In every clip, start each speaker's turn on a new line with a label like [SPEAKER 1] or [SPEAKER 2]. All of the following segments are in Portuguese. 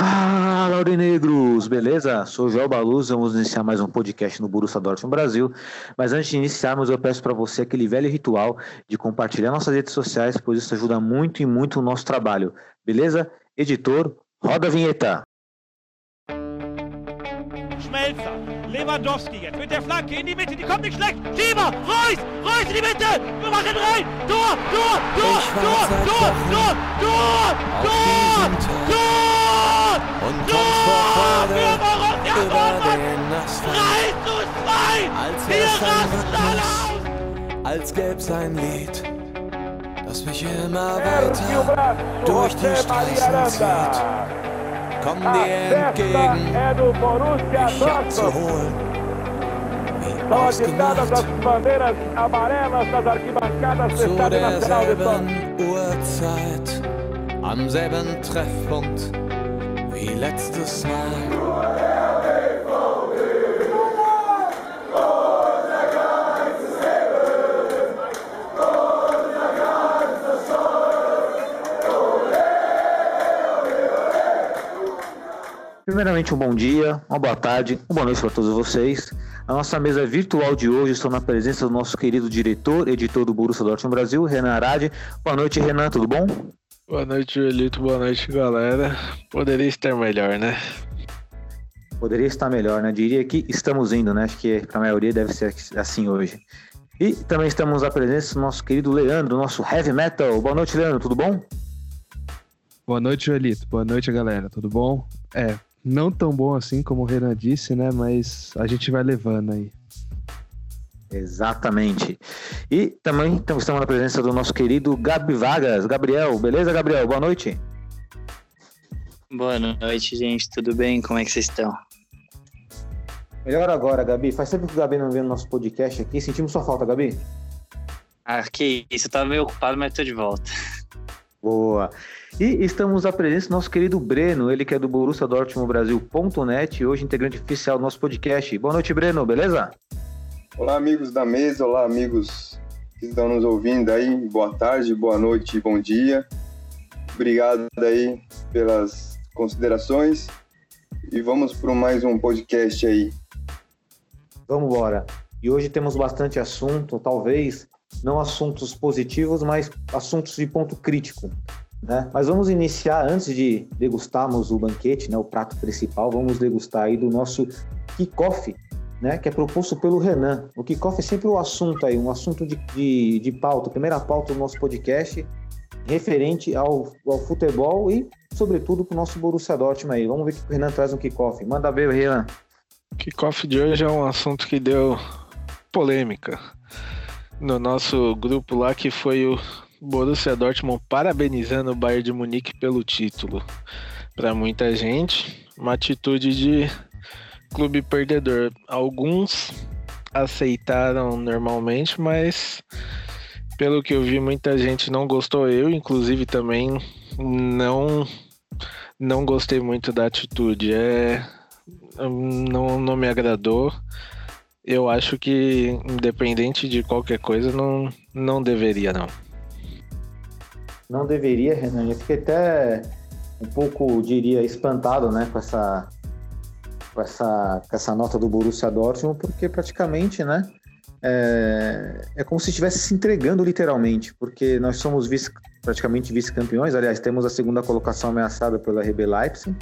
[SPEAKER 1] Fala, Aurinegros! Beleza? Sou o Joel Baluz, vamos iniciar mais um podcast no Borussia Dortmund Brasil. Mas antes de iniciarmos, eu peço para você aquele velho ritual de compartilhar nossas redes sociais, pois isso ajuda muito e muito o nosso trabalho. Beleza? Editor, roda a vinheta!
[SPEAKER 2] Schmelzer, Lewandowski jetzt mit der Flanke in die Mitte, die kommt nicht schlecht. Schieber, Reus, Reus in die Mitte, wir machen rein. Tor, Tor, Tor, Tor, Tor, Tor, Tor, Tor, Tor,
[SPEAKER 3] Und
[SPEAKER 2] Tor
[SPEAKER 3] und
[SPEAKER 2] kommt
[SPEAKER 3] vor
[SPEAKER 2] Freude
[SPEAKER 3] über den Asphalt.
[SPEAKER 2] 3 zu 2, wir rasten alle aus.
[SPEAKER 3] Als gäb's ein Lied, das mich immer weiter durch die Straßen zieht. Komm dir entgegen, ich abzuholen. Wie ausgemacht, zu derselben Uhrzeit, am selben Treffpunkt. Wie letztes Mal.
[SPEAKER 1] Primeiramente, um bom dia, uma boa tarde, uma boa noite para todos vocês. A nossa mesa virtual de hoje estou na presença do nosso querido diretor, editor do Borussia Dortmund Brasil, Renan Arade. Boa noite, Renan, tudo bom?
[SPEAKER 4] Boa noite, Joelito. Boa noite, galera. Poderia estar melhor, né?
[SPEAKER 1] Poderia estar melhor, né? Diria que estamos indo, né? Acho que para a maioria deve ser assim hoje. E também estamos na presença do nosso querido Leandro, nosso heavy metal. Boa noite, Leandro, tudo bom?
[SPEAKER 5] Boa noite, Joelito. Boa noite, galera. Tudo bom? É, não tão bom assim como o Renan disse, né? Mas a gente vai levando aí.
[SPEAKER 1] Exatamente. E também estamos na presença do nosso querido Gabi Vargas. Gabriel, beleza, Gabriel? Boa noite.
[SPEAKER 6] Boa noite, gente. Tudo bem? Como é que vocês estão?
[SPEAKER 1] Melhor agora, Gabi. Faz tempo que o Gabi não vem no nosso podcast aqui. Sentimos sua falta, Gabi.
[SPEAKER 6] Ah, que isso. Eu tava meio ocupado, mas tô de volta.
[SPEAKER 1] Boa. E estamos à presença do nosso querido Breno, ele que é do Borussia Dortmund Brasil.net e hoje integrante oficial do nosso podcast. Boa noite, Breno, beleza?
[SPEAKER 7] Olá, amigos da mesa, olá, amigos que estão nos ouvindo aí. Boa tarde, boa noite, bom dia. Obrigado aí pelas considerações e vamos para mais um podcast aí.
[SPEAKER 1] Vamos embora. E hoje temos bastante assunto, talvez não assuntos positivos, mas assuntos de ponto crítico. Né? Mas vamos iniciar, antes de degustarmos o banquete, né, o prato principal, vamos degustar aí do nosso kickoff, né, que é proposto pelo Renan. O kickoff é sempre o assunto aí, um assunto de, de, de pauta, primeira pauta do nosso podcast, referente ao, ao futebol e, sobretudo, para o nosso Borussia Dortmund aí. Vamos ver o que o Renan traz no kickoff. Manda ver, Renan.
[SPEAKER 4] Kickoff de hoje é um assunto que deu polêmica no nosso grupo lá, que foi o Borussia Dortmund parabenizando o Bayern de Munique pelo título. Para muita gente, uma atitude de clube perdedor. Alguns aceitaram normalmente, mas pelo que eu vi, muita gente não gostou. Eu, inclusive, também não não gostei muito da atitude. É não, não me agradou. Eu acho que, independente de qualquer coisa, não, não deveria, não.
[SPEAKER 1] Não deveria, Renan. Eu fiquei até um pouco, diria, espantado né, com, essa, com, essa, com essa nota do Borussia Dortmund, porque praticamente, né, é, é como se estivesse se entregando literalmente, porque nós somos vice, praticamente vice-campeões, aliás, temos a segunda colocação ameaçada pela RB Leipzig,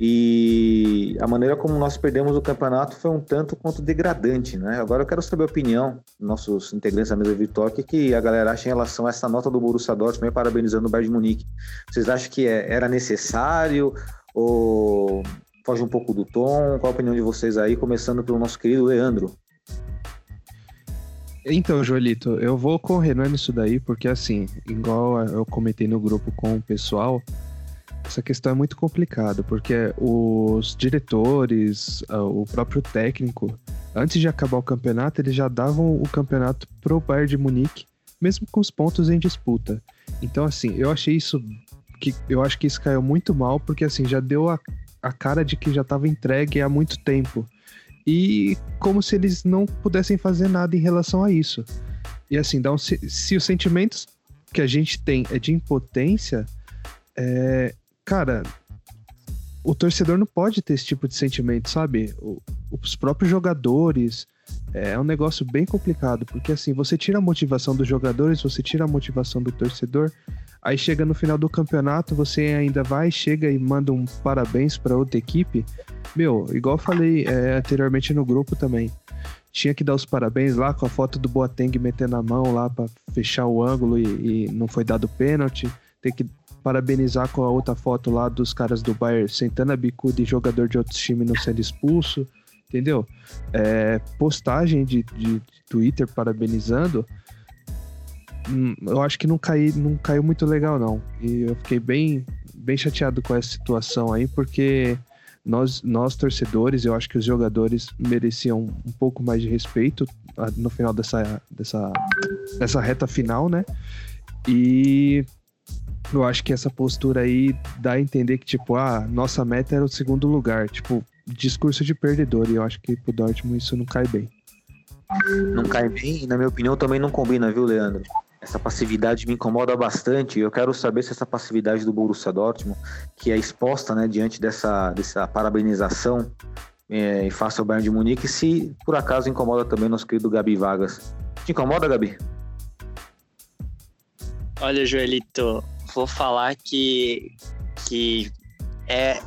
[SPEAKER 1] e a maneira como nós perdemos o campeonato foi um tanto quanto degradante, né? Agora eu quero saber a opinião dos nossos integrantes da mesa virtual, o que, que a galera acha em relação a essa nota do Borussia Dortmund parabenizando o Bayern de Munique. Vocês acham que é, era necessário ou foge um pouco do tom? Qual a opinião de vocês aí? Começando pelo nosso querido Leandro.
[SPEAKER 5] Então, Joelito, eu vou com o Renan nisso daí, porque assim, igual eu comentei no grupo com o pessoal, essa questão é muito complicada, porque os diretores, o próprio técnico, antes de acabar o campeonato, eles já davam o campeonato pro Bayern de Munique, mesmo com os pontos em disputa. Então, assim, eu achei isso que eu acho que isso caiu muito mal, porque assim, já deu a, a cara de que já estava entregue há muito tempo. E como se eles não pudessem fazer nada em relação a isso. E assim, dá um, se, se os sentimentos que a gente tem é de impotência, é, cara, o torcedor não pode ter esse tipo de sentimento, sabe? O, os próprios jogadores. É, é um negócio bem complicado, porque assim, você tira a motivação dos jogadores, você tira a motivação do torcedor, aí chega no final do campeonato, você ainda vai, chega e manda um parabéns para outra equipe. Meu, igual falei é, anteriormente no grupo também. Tinha que dar os parabéns lá com a foto do Boateng metendo a mão lá para fechar o ângulo e, e não foi dado pênalti. Tem que parabenizar com a outra foto lá dos caras do Bayern sentando a bicuda e jogador de outros times não sendo expulso, entendeu? É, postagem de, de, Twitter parabenizando, hum, eu acho que não, não caiu muito legal não. E eu fiquei bem, bem chateado com essa situação aí, porque nós, nós torcedores, eu acho que os jogadores mereciam um pouco mais de respeito ah, no final dessa, dessa, dessa reta final, né? E eu acho que essa postura aí dá a entender que, tipo, ah, nossa meta era o segundo lugar. Tipo, discurso de perdedor. E eu acho que pro Dortmund isso não cai bem.
[SPEAKER 1] Não cai bem e, na minha opinião, também não combina, viu, Leandro? Essa passividade me incomoda bastante. Eu quero saber se essa passividade do Borussia Dortmund, que é exposta né, diante dessa, dessa parabenização é, em face ao Bayern de Munique, se por acaso incomoda também nosso querido Gabi Vargas. Te incomoda, Gabi?
[SPEAKER 6] Olha, Joelito, vou falar que, que é,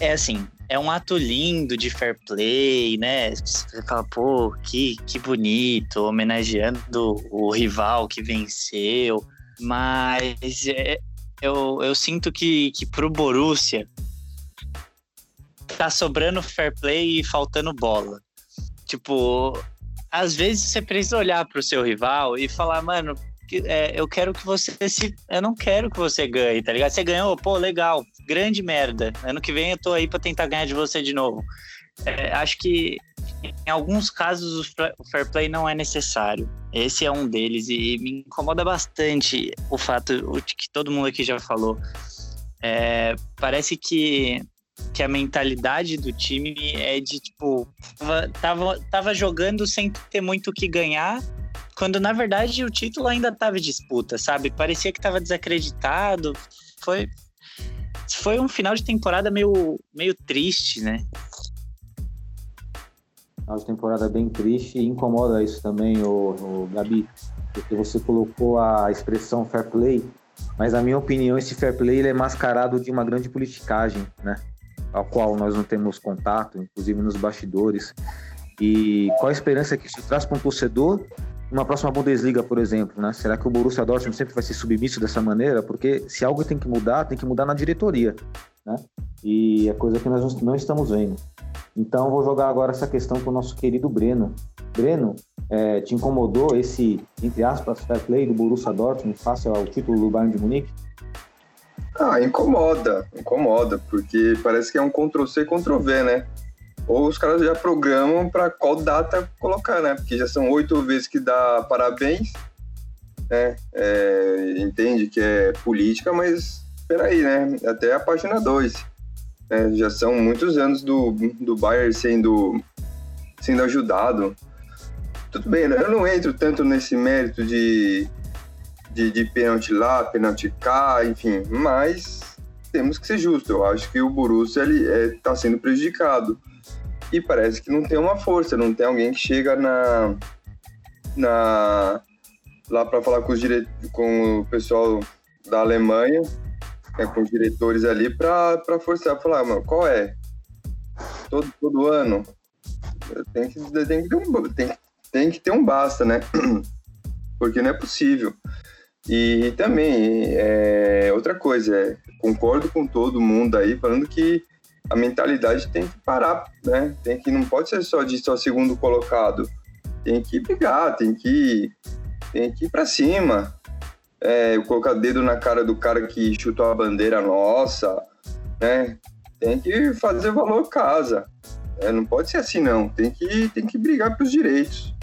[SPEAKER 6] é assim, é um ato lindo de fair play, né? Você fala, pô, que, que bonito, homenageando o rival que venceu. Mas é, eu, eu sinto que, que pro Borussia tá sobrando fair play e faltando bola. Tipo, às vezes você precisa olhar pro seu rival e falar, mano, é, eu quero que você se. Eu não quero que você ganhe, tá ligado? Você ganhou, pô, legal, grande merda. Ano que vem eu tô aí pra tentar ganhar de você de novo. É, acho que em alguns casos o fair play não é necessário. Esse é um deles e me incomoda bastante o fato de que todo mundo aqui já falou. É, parece que, que a mentalidade do time é de tipo tava, tava, tava jogando sem ter muito o que ganhar quando na verdade o título ainda estava em disputa, sabe? Parecia que estava desacreditado. Foi foi um final de temporada meio meio triste, né?
[SPEAKER 1] Final de temporada bem triste e incomoda isso também, o, Gabi, porque você colocou a expressão fair play, mas na minha opinião esse fair play ele é mascarado de uma grande politicagem, né? Ao qual nós não temos contato, inclusive nos bastidores. E qual a esperança que isso traz para um torcedor numa próxima Bundesliga, por exemplo, né? Será que o Borussia Dortmund sempre vai ser submisso dessa maneira? Porque se algo tem que mudar, tem que mudar na diretoria, né? E é coisa que nós não estamos vendo. Então, vou jogar agora essa questão para o nosso querido Breno. Breno, é, te incomodou esse, entre aspas, fair play do Borussia Dortmund face ao título do Bayern de Munique?
[SPEAKER 7] Ah, incomoda, incomoda, porque parece que é um Ctrl-C, Ctrl-V, né? Ou os caras já programam para qual data colocar, né? Porque já são oito vezes que dá parabéns, né? É, entende que é política, mas peraí, né? Até a página 2. Né? Já são muitos anos do, do Bayern sendo, sendo ajudado. Tudo bem, né? eu não entro tanto nesse mérito de, de, de pênalti lá, pênalti cá, enfim, mas temos que ser justos. Eu acho que o Borussia está é, sendo prejudicado e parece que não tem uma força, não tem alguém que chega na, na lá para falar com, os dire... com o pessoal da Alemanha, né, com os diretores ali, para forçar, falar, mano, qual é? Todo, todo ano? Tem que, tem, que ter um, tem, tem que ter um basta, né? Porque não é possível. E também, é, outra coisa, é, concordo com todo mundo aí falando que a mentalidade tem que parar, né? Tem que não pode ser só de só segundo colocado, tem que brigar, tem que tem que ir para cima. É, colocar dedo na cara do cara que chutou a bandeira nossa, né? Tem que fazer valor casa. É, não pode ser assim não. Tem que tem que brigar pelos direitos.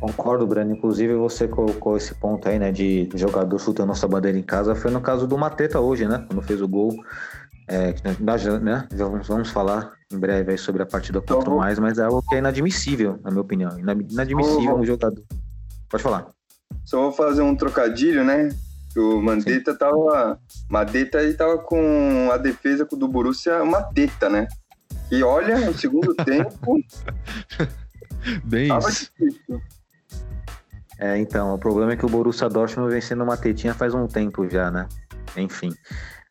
[SPEAKER 1] Concordo, Breno. Inclusive, você colocou esse ponto aí, né, de jogador chutando nossa bandeira em casa. Foi no caso do Mateta hoje, né, quando fez o gol. É, nós, né, vamos falar em breve sobre a partida contra o mais, mas é algo que é inadmissível, na minha opinião. Inadmissível um jogador. Pode falar.
[SPEAKER 7] Só vou fazer um trocadilho, né? O Mandetta tava. Mandetta aí tava com a defesa do Borussia uma teta, né? E olha, no segundo tempo.
[SPEAKER 5] Bem
[SPEAKER 7] tava
[SPEAKER 5] isso.
[SPEAKER 7] difícil.
[SPEAKER 1] É, então, o problema é que o Borussia Dortmund vem sendo uma tetinha faz um tempo já, né? Enfim.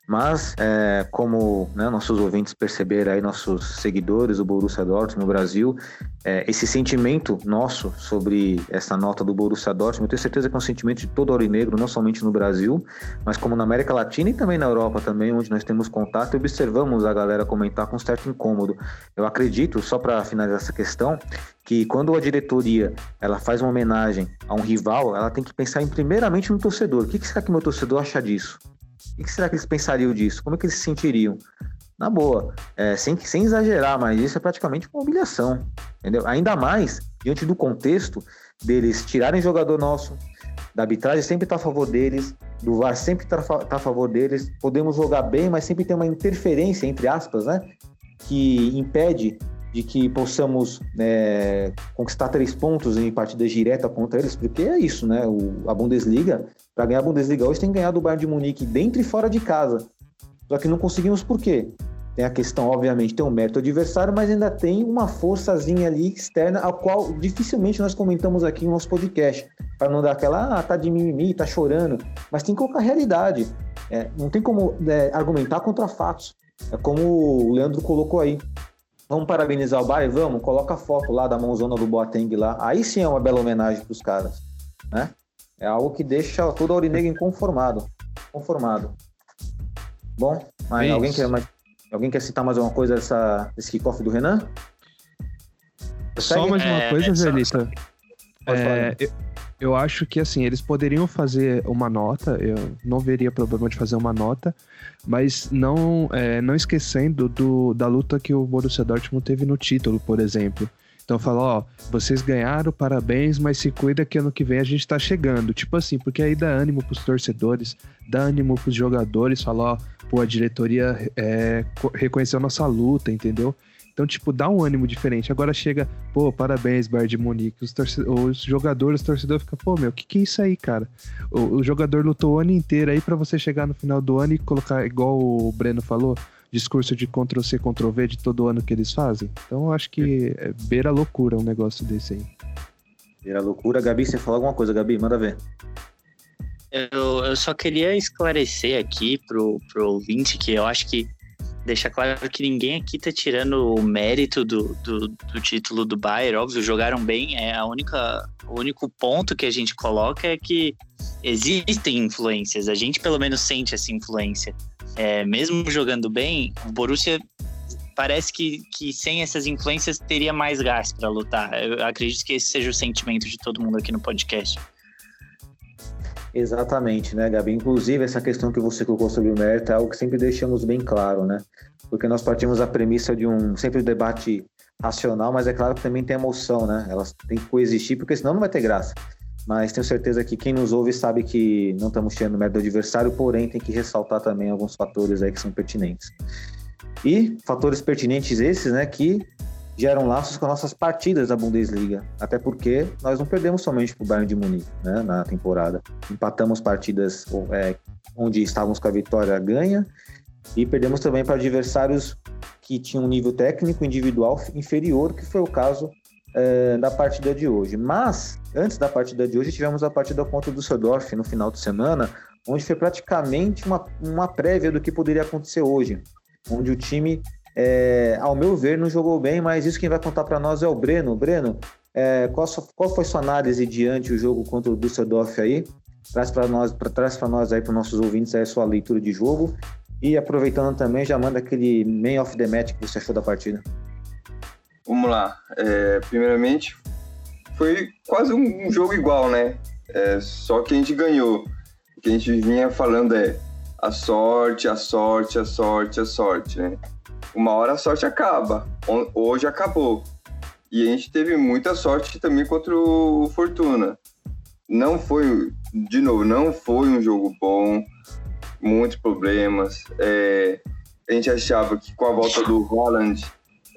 [SPEAKER 1] Mas, é, como né, nossos ouvintes perceberam aí, nossos seguidores do Borussia Dortmund no Brasil, é, esse sentimento nosso sobre essa nota do Borussia Dortmund, eu tenho certeza que é um sentimento de todo aurinegro, não somente no Brasil, mas como na América Latina e também na Europa também, onde nós temos contato e observamos a galera comentar com certo incômodo. Eu acredito, só para finalizar essa questão, que quando a diretoria ela faz uma homenagem a um rival, ela tem que pensar em, primeiramente no torcedor. O que, será que meu torcedor acha disso? O que será que eles pensariam disso? Como é que eles se sentiriam? Na boa, é, sem, sem exagerar, mas isso é praticamente uma humilhação, entendeu? Ainda mais diante do contexto deles tirarem jogador nosso, da arbitragem sempre está a favor deles, do VAR sempre está tá a favor deles, podemos jogar bem, mas sempre tem uma interferência, entre aspas, né? Que impede de que possamos é, conquistar três pontos em partidas diretas contra eles, porque é isso, né? O, a Bundesliga, para ganhar a Bundesliga hoje, tem que ganhar do Bayern de Munique dentro e fora de casa. Só que não conseguimos por quê? Tem a questão, obviamente, tem o mérito adversário, mas ainda tem uma forçazinha ali externa, a qual dificilmente nós comentamos aqui no nosso podcast, para não dar aquela, ah, tá de mimimi, tá chorando, mas tem que colocar a realidade. É, não tem como é, argumentar contra fatos. É como o Leandro colocou aí. Vamos parabenizar o Bayern? Vamos, coloca a foto lá da mãozona do Boateng lá. Aí sim é uma bela homenagem para os caras, né? É algo que deixa todo aurinegro inconformado. Conformado. Bom, mas
[SPEAKER 5] É
[SPEAKER 1] alguém quer, mais, alguém quer citar mais alguma coisa dessa, desse kickoff do Renan?
[SPEAKER 5] Só
[SPEAKER 1] Segue?
[SPEAKER 5] mais uma
[SPEAKER 6] É,
[SPEAKER 5] coisa,
[SPEAKER 6] é só-
[SPEAKER 5] Zelita.
[SPEAKER 1] Pode falar.
[SPEAKER 5] É, eu, eu acho que assim, eles poderiam fazer uma nota, eu não veria problema de fazer uma nota, mas não, é, não esquecendo do, da luta que o Borussia Dortmund teve no título, por exemplo. Então fala, ó, vocês ganharam, parabéns, mas se cuida que ano que vem a gente tá chegando. Tipo assim, porque aí dá ânimo pros torcedores, dá ânimo pros jogadores, fala, ó, pô, a diretoria é, co- reconheceu nossa luta, entendeu? Então, tipo, dá um ânimo diferente. Agora chega, pô, parabéns, Bayern de Munique. Os, torce- os jogadores, os torcedores ficam, pô, meu, o que, que é isso aí, cara? O, o jogador lutou o ano inteiro aí pra você chegar no final do ano e colocar, igual o Breno falou, discurso de Ctrl-C, Ctrl-V de todo ano que eles fazem. Então, eu acho que é beira loucura um negócio desse aí.
[SPEAKER 1] Vira loucura. Gabi, você falou alguma coisa, Gabi? Manda ver.
[SPEAKER 6] Eu, eu só queria esclarecer aqui pro, pro ouvinte que eu acho que deixa claro que ninguém aqui tá tirando o mérito do, do, do título do Bayern, óbvio, jogaram bem, é a única, o único ponto que a gente coloca é que existem influências, a gente pelo menos sente essa influência. É, mesmo jogando bem, o Borussia parece que, que sem essas influências teria mais gás para lutar. Eu acredito que esse seja o sentimento de todo mundo aqui no podcast.
[SPEAKER 1] Exatamente, né, Gabi? Inclusive, essa questão que você colocou sobre o mérito é algo que sempre deixamos bem claro, né? Porque nós partimos da premissa de um sempre debate racional, mas é claro que também tem emoção, né? Elas têm que coexistir, porque senão não vai ter graça. Mas tenho certeza que quem nos ouve sabe que não estamos tirando mérito do adversário, porém tem que ressaltar também alguns fatores aí que são pertinentes. E fatores pertinentes esses, né, que geram laços com as nossas partidas da Bundesliga. Até porque nós não perdemos somente para o Bayern de Munique né, na temporada. Empatamos partidas é, onde estávamos com a vitória ganha e perdemos também para adversários que tinham um nível técnico individual inferior, que foi o caso é, da partida de hoje. Mas, antes da partida de hoje, tivemos a partida contra o Düsseldorf no final de semana, onde foi praticamente uma, uma prévia do que poderia acontecer hoje, onde o time é, ao meu ver, não jogou bem, mas isso quem vai contar para nós é o Breno. Breno, é, qual, sua, qual, foi sua análise diante o jogo contra o Düsseldorf aí? Traz para nós, para nós aí, para nossos ouvintes aí a sua leitura de jogo. E aproveitando também, já manda aquele main of the match que você achou da partida.
[SPEAKER 7] Vamos lá. É, primeiramente, foi quase um, um jogo igual, né? É, só que a gente ganhou. O que a gente vinha falando é a sorte, a sorte, a sorte, a sorte, né? Uma hora a sorte acaba. Hoje acabou. E a gente teve muita sorte também contra o Fortuna. Não foi, de novo, não foi um jogo bom, muitos problemas. É, a gente achava que com a volta do Holland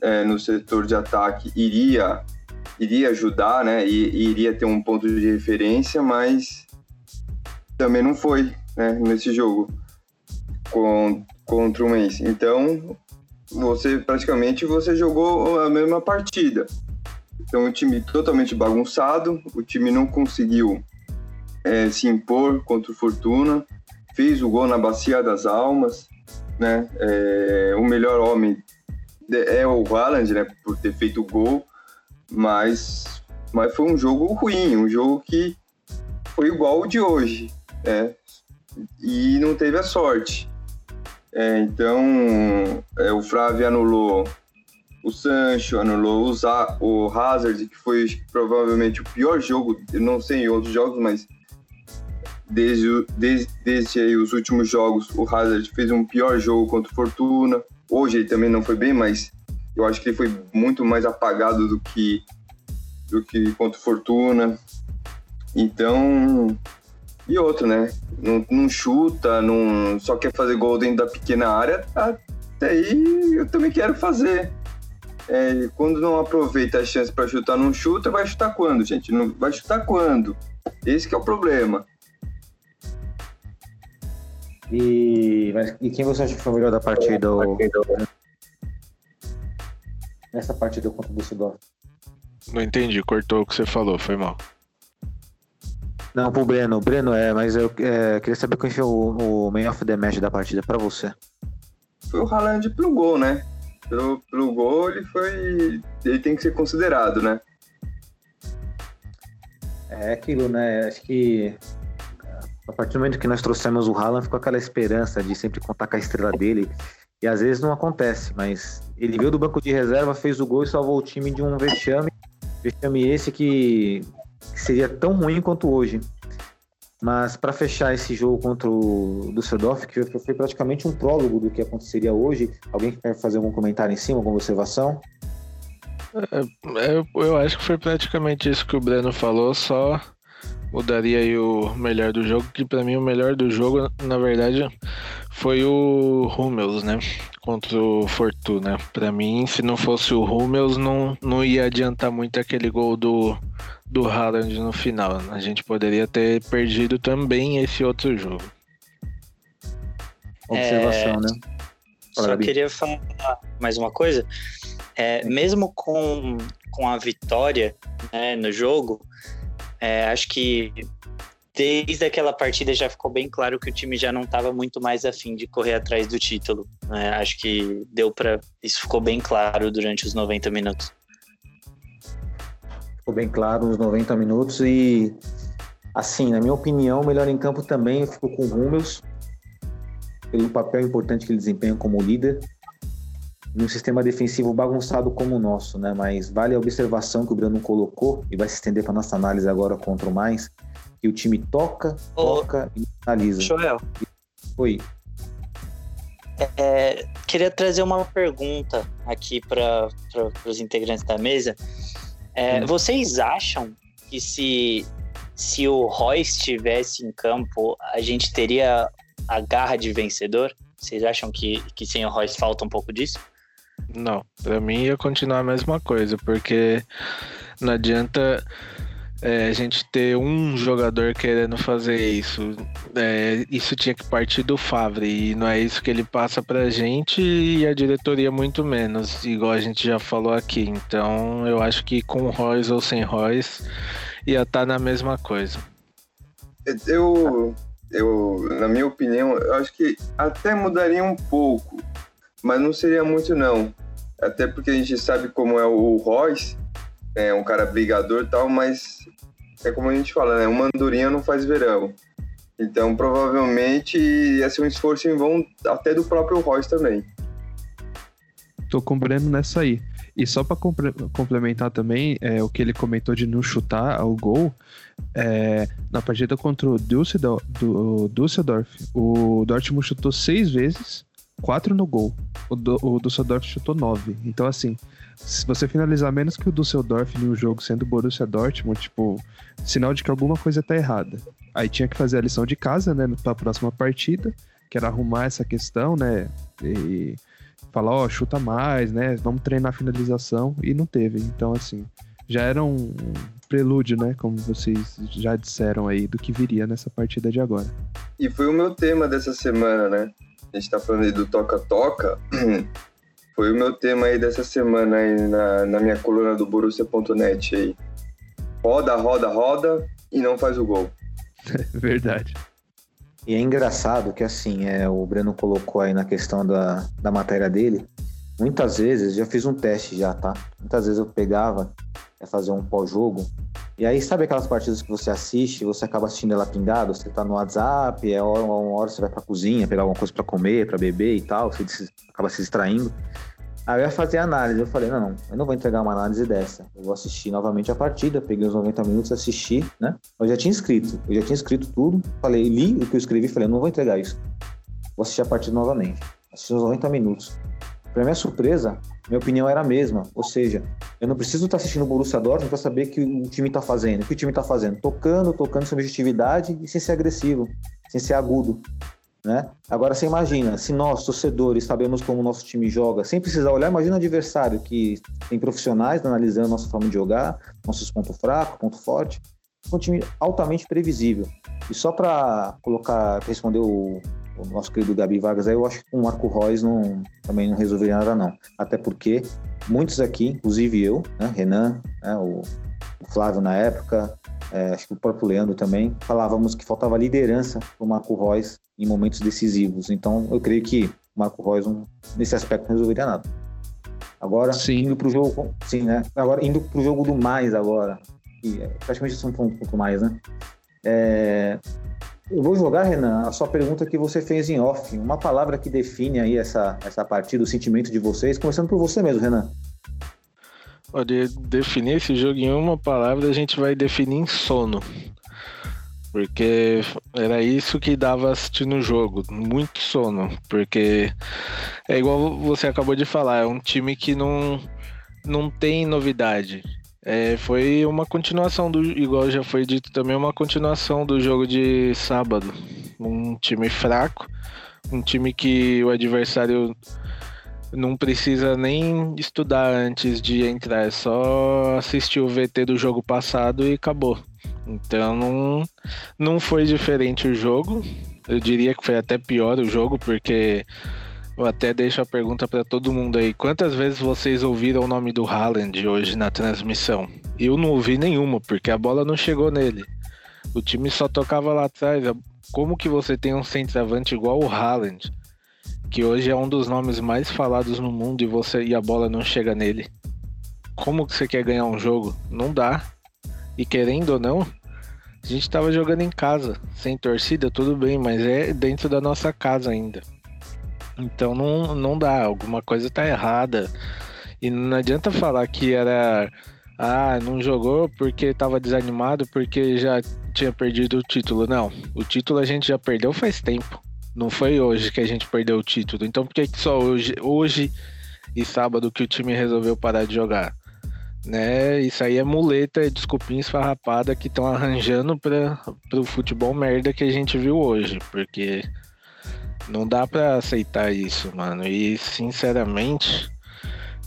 [SPEAKER 7] é, no setor de ataque iria, iria ajudar, né? E, iria ter um ponto de referência, mas também não foi. né, nesse jogo com, contra o Mainz. Então, você praticamente você jogou a mesma partida. Então, o time totalmente bagunçado, o time não conseguiu é, se impor contra o Fortuna, fez o gol na Bacia das Almas, né? É, o melhor homem é o Haaland, né? Por ter feito o gol, mas, mas foi um jogo ruim, um jogo que foi igual o de hoje, né? E não teve a sorte. É, então, é, o Flávio anulou o Sancho, anulou o, o Hazard, que foi provavelmente o pior jogo, eu não sei em outros jogos, mas desde, desde, desde os últimos jogos, o Hazard fez um pior jogo contra o Fortuna. Hoje ele também não foi bem, mas eu acho que ele foi muito mais apagado do que, do que contra o Fortuna. Então, e outro, né? Não, não, chuta, não só quer fazer gol dentro da pequena área. Até aí eu também quero fazer. É, quando não aproveita a chance para chutar, não chuta, vai chutar quando, gente? Não vai chutar quando? Esse é o problema.
[SPEAKER 1] E, mas, e quem você acha que foi o melhor da partida? Nessa partida contra o Düsseldorf?
[SPEAKER 4] Não entendi, cortou o que você falou, foi mal.
[SPEAKER 1] Não, pro Breno. Breno, é, mas eu é, queria saber quem foi o, o man of the match da partida pra você.
[SPEAKER 7] Foi o Haaland pelo gol, né? Pelo, pelo gol, ele foi. Ele tem que ser considerado, né?
[SPEAKER 1] É aquilo, né? Acho que a partir do momento que nós trouxemos o Haaland, ficou aquela esperança de sempre contar com a estrela dele. E às vezes não acontece, mas ele veio do banco de reserva, fez o gol e salvou o time de um vexame. Vexame esse que seria tão ruim quanto hoje. Mas para fechar esse jogo contra o Düsseldorf, que foi praticamente um prólogo do que aconteceria hoje, alguém quer fazer algum comentário em cima, alguma observação?
[SPEAKER 4] É, eu acho que foi praticamente isso que o Breno falou, só mudaria aí o melhor do jogo, que para mim o melhor do jogo, na verdade, foi o Hummels, né? Contra o Fortuna. Para mim, se não fosse o Hummels, não, não ia adiantar muito aquele gol do, do Haaland no final. A gente poderia ter perdido também esse outro jogo.
[SPEAKER 1] Observação,
[SPEAKER 6] é...
[SPEAKER 1] né?
[SPEAKER 6] Só queria falar mais uma coisa. É, mesmo com, com a vitória né, no jogo, é, acho que desde aquela partida já ficou bem claro que o time já não estava muito mais afim de correr atrás do título. Né? Acho que deu para isso ficou bem claro durante os 90 minutos.
[SPEAKER 1] Ficou bem claro nos 90 minutos e assim, na minha opinião, o melhor em campo também ficou com o Hummels pelo papel importante que ele desempenha como líder num sistema defensivo bagunçado como o nosso, né? Mas vale a observação que o Bruno colocou e vai se estender para nossa análise agora contra o mais, que o time toca, toca e analisa.
[SPEAKER 6] Joel.
[SPEAKER 1] Oi.
[SPEAKER 6] É, queria trazer uma pergunta aqui para os integrantes da mesa. É. Vocês acham que se, se o Roy estivesse em campo, a gente teria a garra de vencedor? Vocês acham que, que sem o Royce falta um pouco disso?
[SPEAKER 4] Não, para mim ia continuar a mesma coisa, porque não adianta é, a gente ter um jogador querendo fazer isso. É, isso tinha que partir do Favre, e não é isso que ele passa pra gente e a diretoria muito menos, igual a gente já falou aqui. Então eu acho que com Royce ou sem Royce ia estar tá na mesma coisa.
[SPEAKER 7] Eu, eu, na minha opinião, eu acho que até mudaria um pouco mas não seria muito não. Até porque a gente sabe como é o Royce, é um cara brigador e tal, mas é como a gente fala, né? Uma andorinha não faz verão. Então provavelmente ia ser um esforço em vão até do próprio Royce também.
[SPEAKER 5] Tô com o Breno nessa aí. E só para complementar também é, o que ele comentou de não chutar ao gol, é, na partida contra o Düsseldorf, do, Düsseldorf, o Dortmund chutou seis vezes quatro no gol. O, do, o Dusseldorf chutou nove. Então, assim, se você finalizar menos que o Dusseldorf em um jogo sendo Borussia Dortmund, tipo, sinal de que alguma coisa tá errada. Aí tinha que fazer a lição de casa, né, pra próxima partida, que era arrumar essa questão, né, e falar, ó, oh, chuta mais, né, vamos treinar a finalização, e não teve. Então, assim, já era um prelúdio, né? Como vocês já disseram aí, do que viria nessa partida de agora.
[SPEAKER 7] E foi o meu tema dessa semana, né? A gente tá falando aí do toca-toca. Foi o meu tema aí dessa semana aí na, na minha coluna do Borussia.net aí. Roda, roda, roda e não faz o gol.
[SPEAKER 5] Verdade.
[SPEAKER 1] E é engraçado que assim, é, o Breno colocou aí na questão da, da matéria dele. Muitas vezes, já fiz um teste já, tá? Muitas vezes eu pegava, ia fazer um pós-jogo, e aí sabe aquelas partidas que você assiste, você acaba assistindo ela pingado, você tá no WhatsApp, é hora, uma hora você vai pra cozinha, pegar alguma coisa para comer, para beber e tal, você acaba se distraindo. Aí eu ia fazer análise, eu falei, não, não, eu não vou entregar uma análise dessa. Eu vou assistir novamente a partida, peguei os 90 minutos, assisti, né? Eu já tinha escrito, eu já tinha escrito tudo, falei, li o que eu escrevi, falei, não vou entregar isso. Vou assistir a partida novamente. Assisti os 90 minutos. Para minha surpresa, minha opinião era a mesma. Ou seja, eu não preciso estar assistindo o Borussia Dortmund para saber que o time está fazendo. O que o time está fazendo? Tocando, tocando sem objetividade e sem ser agressivo, sem ser agudo. Né? Agora você imagina, se nós, torcedores, sabemos como o nosso time joga, sem precisar olhar, imagina o adversário que tem profissionais analisando nossa forma de jogar, nossos pontos fracos, ponto forte. Um time altamente previsível. E só para colocar, responder o, o, nosso querido Gabi Vargas, aí eu acho que o Marco Reus não, também não resolveria nada, não. Até porque muitos aqui, inclusive eu, né, Renan, né, o, Flávio na época, é, acho que o próprio Leandro também, falávamos que faltava liderança para o Marco Reus em momentos decisivos. Então, eu creio que o Marco Reus, nesse aspecto, não resolveria nada. Agora, sim. indo para o jogo, sim, né? Agora, indo para o jogo do mais agora, que é praticamente isso um ponto mais, né? É, eu vou jogar, Renan, a sua pergunta que você fez em off. Uma palavra que define aí essa, essa partida, o sentimento de vocês, começando por você mesmo, Renan.
[SPEAKER 4] Pode definir esse jogo em uma palavra, a gente vai definir em sono. Porque era isso que dava assistindo o jogo, muito sono. Porque é igual você acabou de falar, é um time que não, não tem novidade. É, foi uma continuação do, igual já foi dito também, uma continuação do jogo de sábado. Um time fraco, um time que o adversário não precisa nem estudar antes de entrar, é só assistir o VT do jogo passado e acabou. Então não, não foi diferente o jogo. Eu diria que foi até pior o jogo, porque eu até deixo a pergunta para todo mundo aí. Quantas vezes vocês ouviram o nome do Haaland hoje na transmissão? Eu não ouvi nenhuma, porque a bola não chegou nele. O time só tocava lá atrás. Como que você tem um centroavante igual o Haaland? que hoje é um dos nomes mais falados no mundo e você e a bola não chega nele. Como que você quer ganhar um jogo? Não dá. E querendo ou não, a gente tava jogando em casa, sem torcida, tudo bem, mas é dentro da nossa casa ainda. Então não, não dá, alguma coisa tá errada. E não adianta falar que era. Ah, não jogou porque tava desanimado, porque já tinha perdido o título. Não, o título a gente já perdeu faz tempo. Não foi hoje que a gente perdeu o título. Então por que só hoje, hoje e sábado que o time resolveu parar de jogar? Né? Isso aí é muleta, é desculpinha esfarrapada que estão arranjando para o futebol merda que a gente viu hoje, porque não dá para aceitar isso, mano. E sinceramente,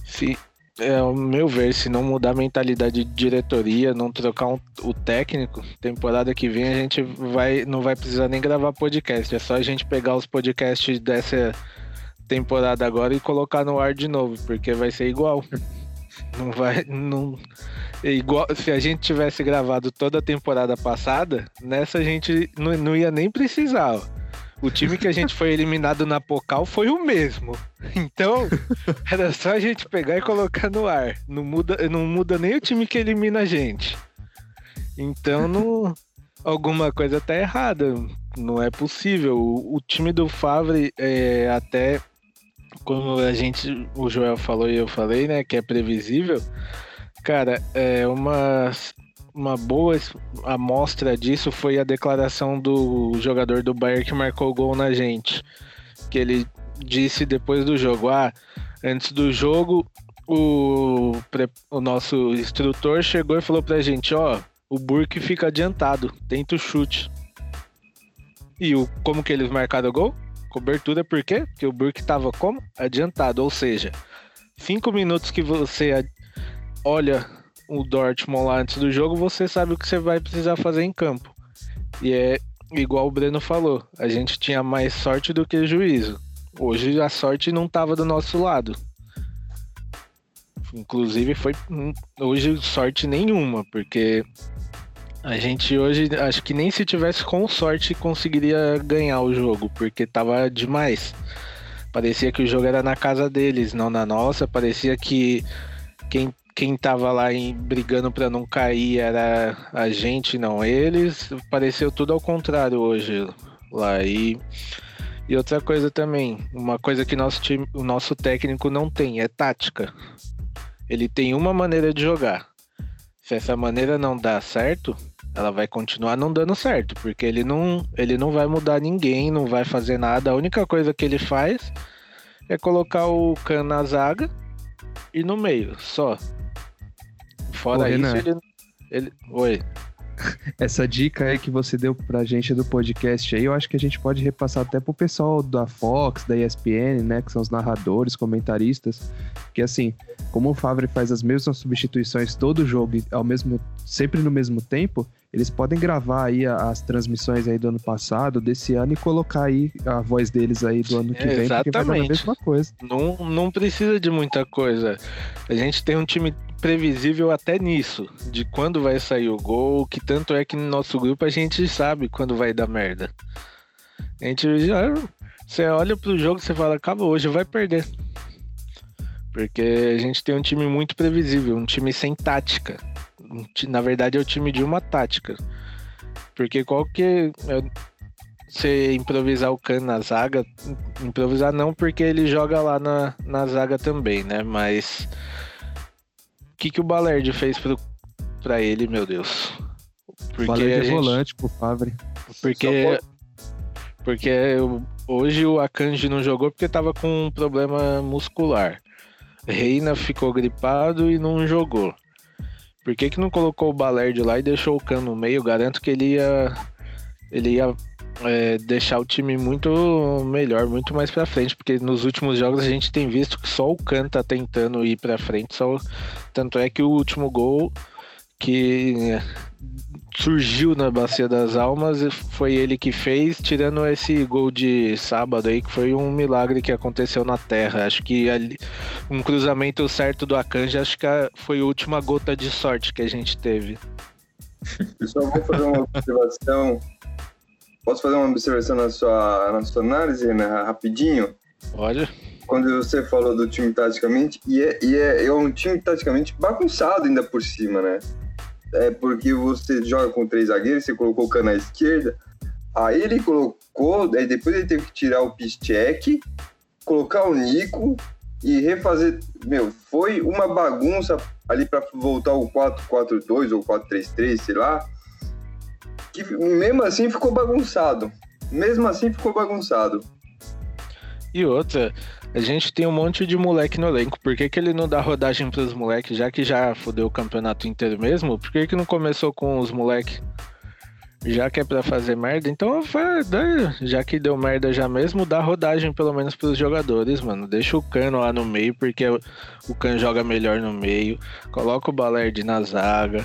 [SPEAKER 4] se é, ao meu ver, se não mudar a mentalidade de diretoria, não trocar um, o técnico, temporada que vem a gente vai, não vai precisar nem gravar podcast. É só a gente pegar os podcasts dessa temporada agora e colocar no ar de novo, porque vai ser igual. Não vai. Não, é igual, se a gente tivesse gravado toda a temporada passada, nessa a gente não, não ia nem precisar. Ó. O time que a gente foi eliminado na Pocal foi o mesmo. Então, era só a gente pegar e colocar no ar. Não muda, não muda nem o time que elimina a gente. Então, não, alguma coisa tá errada. Não é possível. O, o time do Favre é até como a gente, o Joel falou e eu falei, né, que é previsível. Cara, é uma uma boa amostra disso foi a declaração do jogador do Bayern que marcou o gol na gente. Que ele disse depois do jogo: Ah, antes do jogo, o, o nosso instrutor chegou e falou pra gente: Ó, o Burke fica adiantado, tenta o chute. E o, como que eles marcaram o gol? Cobertura, por quê? Porque o Burke tava como? Adiantado, ou seja, cinco minutos que você olha o Dortmund lá antes do jogo, você sabe o que você vai precisar fazer em campo. E é igual o Breno falou, a gente tinha mais sorte do que juízo. Hoje a sorte não estava do nosso lado. Inclusive foi hum, hoje sorte nenhuma, porque a gente hoje acho que nem se tivesse com sorte conseguiria ganhar o jogo, porque tava demais. Parecia que o jogo era na casa deles, não na nossa. Parecia que quem, quem tava lá em, brigando para não cair era a gente, não eles. Pareceu tudo ao contrário hoje lá. E, e outra coisa também, uma coisa que nosso time, o nosso técnico não tem é tática. Ele tem uma maneira de jogar. Se essa maneira não dá certo, ela vai continuar não dando certo, porque ele não, ele não vai mudar ninguém, não vai fazer nada. A única coisa que ele faz é colocar o Khan na zaga e no meio, só. Fora isso,
[SPEAKER 5] Renan.
[SPEAKER 4] ele, ele. Oi.
[SPEAKER 5] Essa dica aí que você deu pra gente do podcast aí, eu acho que a gente pode repassar até pro pessoal da Fox, da ESPN, né, que são os narradores, comentaristas, que assim, como o Favre faz as mesmas substituições todo jogo ao mesmo sempre no mesmo tempo, eles podem gravar aí as transmissões aí do ano passado, desse ano e colocar aí a voz deles aí do ano que
[SPEAKER 4] É,
[SPEAKER 5] vem, porque vai a
[SPEAKER 4] exatamente.
[SPEAKER 5] mesma coisa.
[SPEAKER 4] Não, não precisa de muita coisa. A gente tem um time previsível até nisso, de quando vai sair o gol, que tanto é que no nosso grupo a gente sabe quando vai dar merda. A gente já. Você olha pro jogo e você fala, acabou, hoje vai perder. Porque a gente tem um time muito previsível, um time sem tática. Na verdade, é o time de uma tática. Porque qual que. é- Você improvisar o Khan na zaga, improvisar não, porque ele joga lá na, na zaga também, né? Mas. O que, que o Balerdi fez pro, pra ele, meu Deus? Porque
[SPEAKER 5] de
[SPEAKER 4] gente-
[SPEAKER 5] volante pro Favre.
[SPEAKER 4] porque, porque o- hoje o Akanji não jogou porque tava com um problema muscular. Reina ficou gripado e não jogou. Por que, que não colocou o Balerdi lá e deixou o Khan no meio? Garanto que ele ia, ele ia é, deixar o time muito melhor, muito mais pra frente, porque nos últimos jogos a gente tem visto que só o Khan tá tentando ir pra frente, só, tanto é que o último gol que surgiu na Bacia das Almas e foi ele que fez, tirando esse gol de sábado aí, que foi um milagre que aconteceu na Terra. Acho que ali, um cruzamento certo do Akanji, acho que foi a última gota de sorte que a gente teve.
[SPEAKER 7] Eu só vou fazer uma observação. Posso fazer uma observação na sua, na sua análise, Renan, rapidinho?
[SPEAKER 4] Olha,
[SPEAKER 7] Quando você falou do time taticamente, e é, e é, é um time taticamente bagunçado ainda por cima, né? É porque você joga com três zagueiros, você colocou o Cana à esquerda, aí ele colocou, aí depois ele teve que tirar o Piszczek, colocar o Nico e refazer. Meu, foi uma bagunça ali para voltar o 4-4-2 ou 4-3-3, sei lá. Que mesmo assim ficou bagunçado. Mesmo assim ficou bagunçado.
[SPEAKER 4] e outra, a gente tem um monte de moleque no elenco. Por que, que ele não dá rodagem pros moleques, já que já fudeu o campeonato inteiro mesmo? Por que, que não começou com os moleques? Já que é pra fazer merda, então já que deu merda já mesmo, dá rodagem pelo menos pros jogadores, mano. Deixa o Cano lá no meio, porque o Cano joga melhor no meio. Coloca o Balerdi na zaga.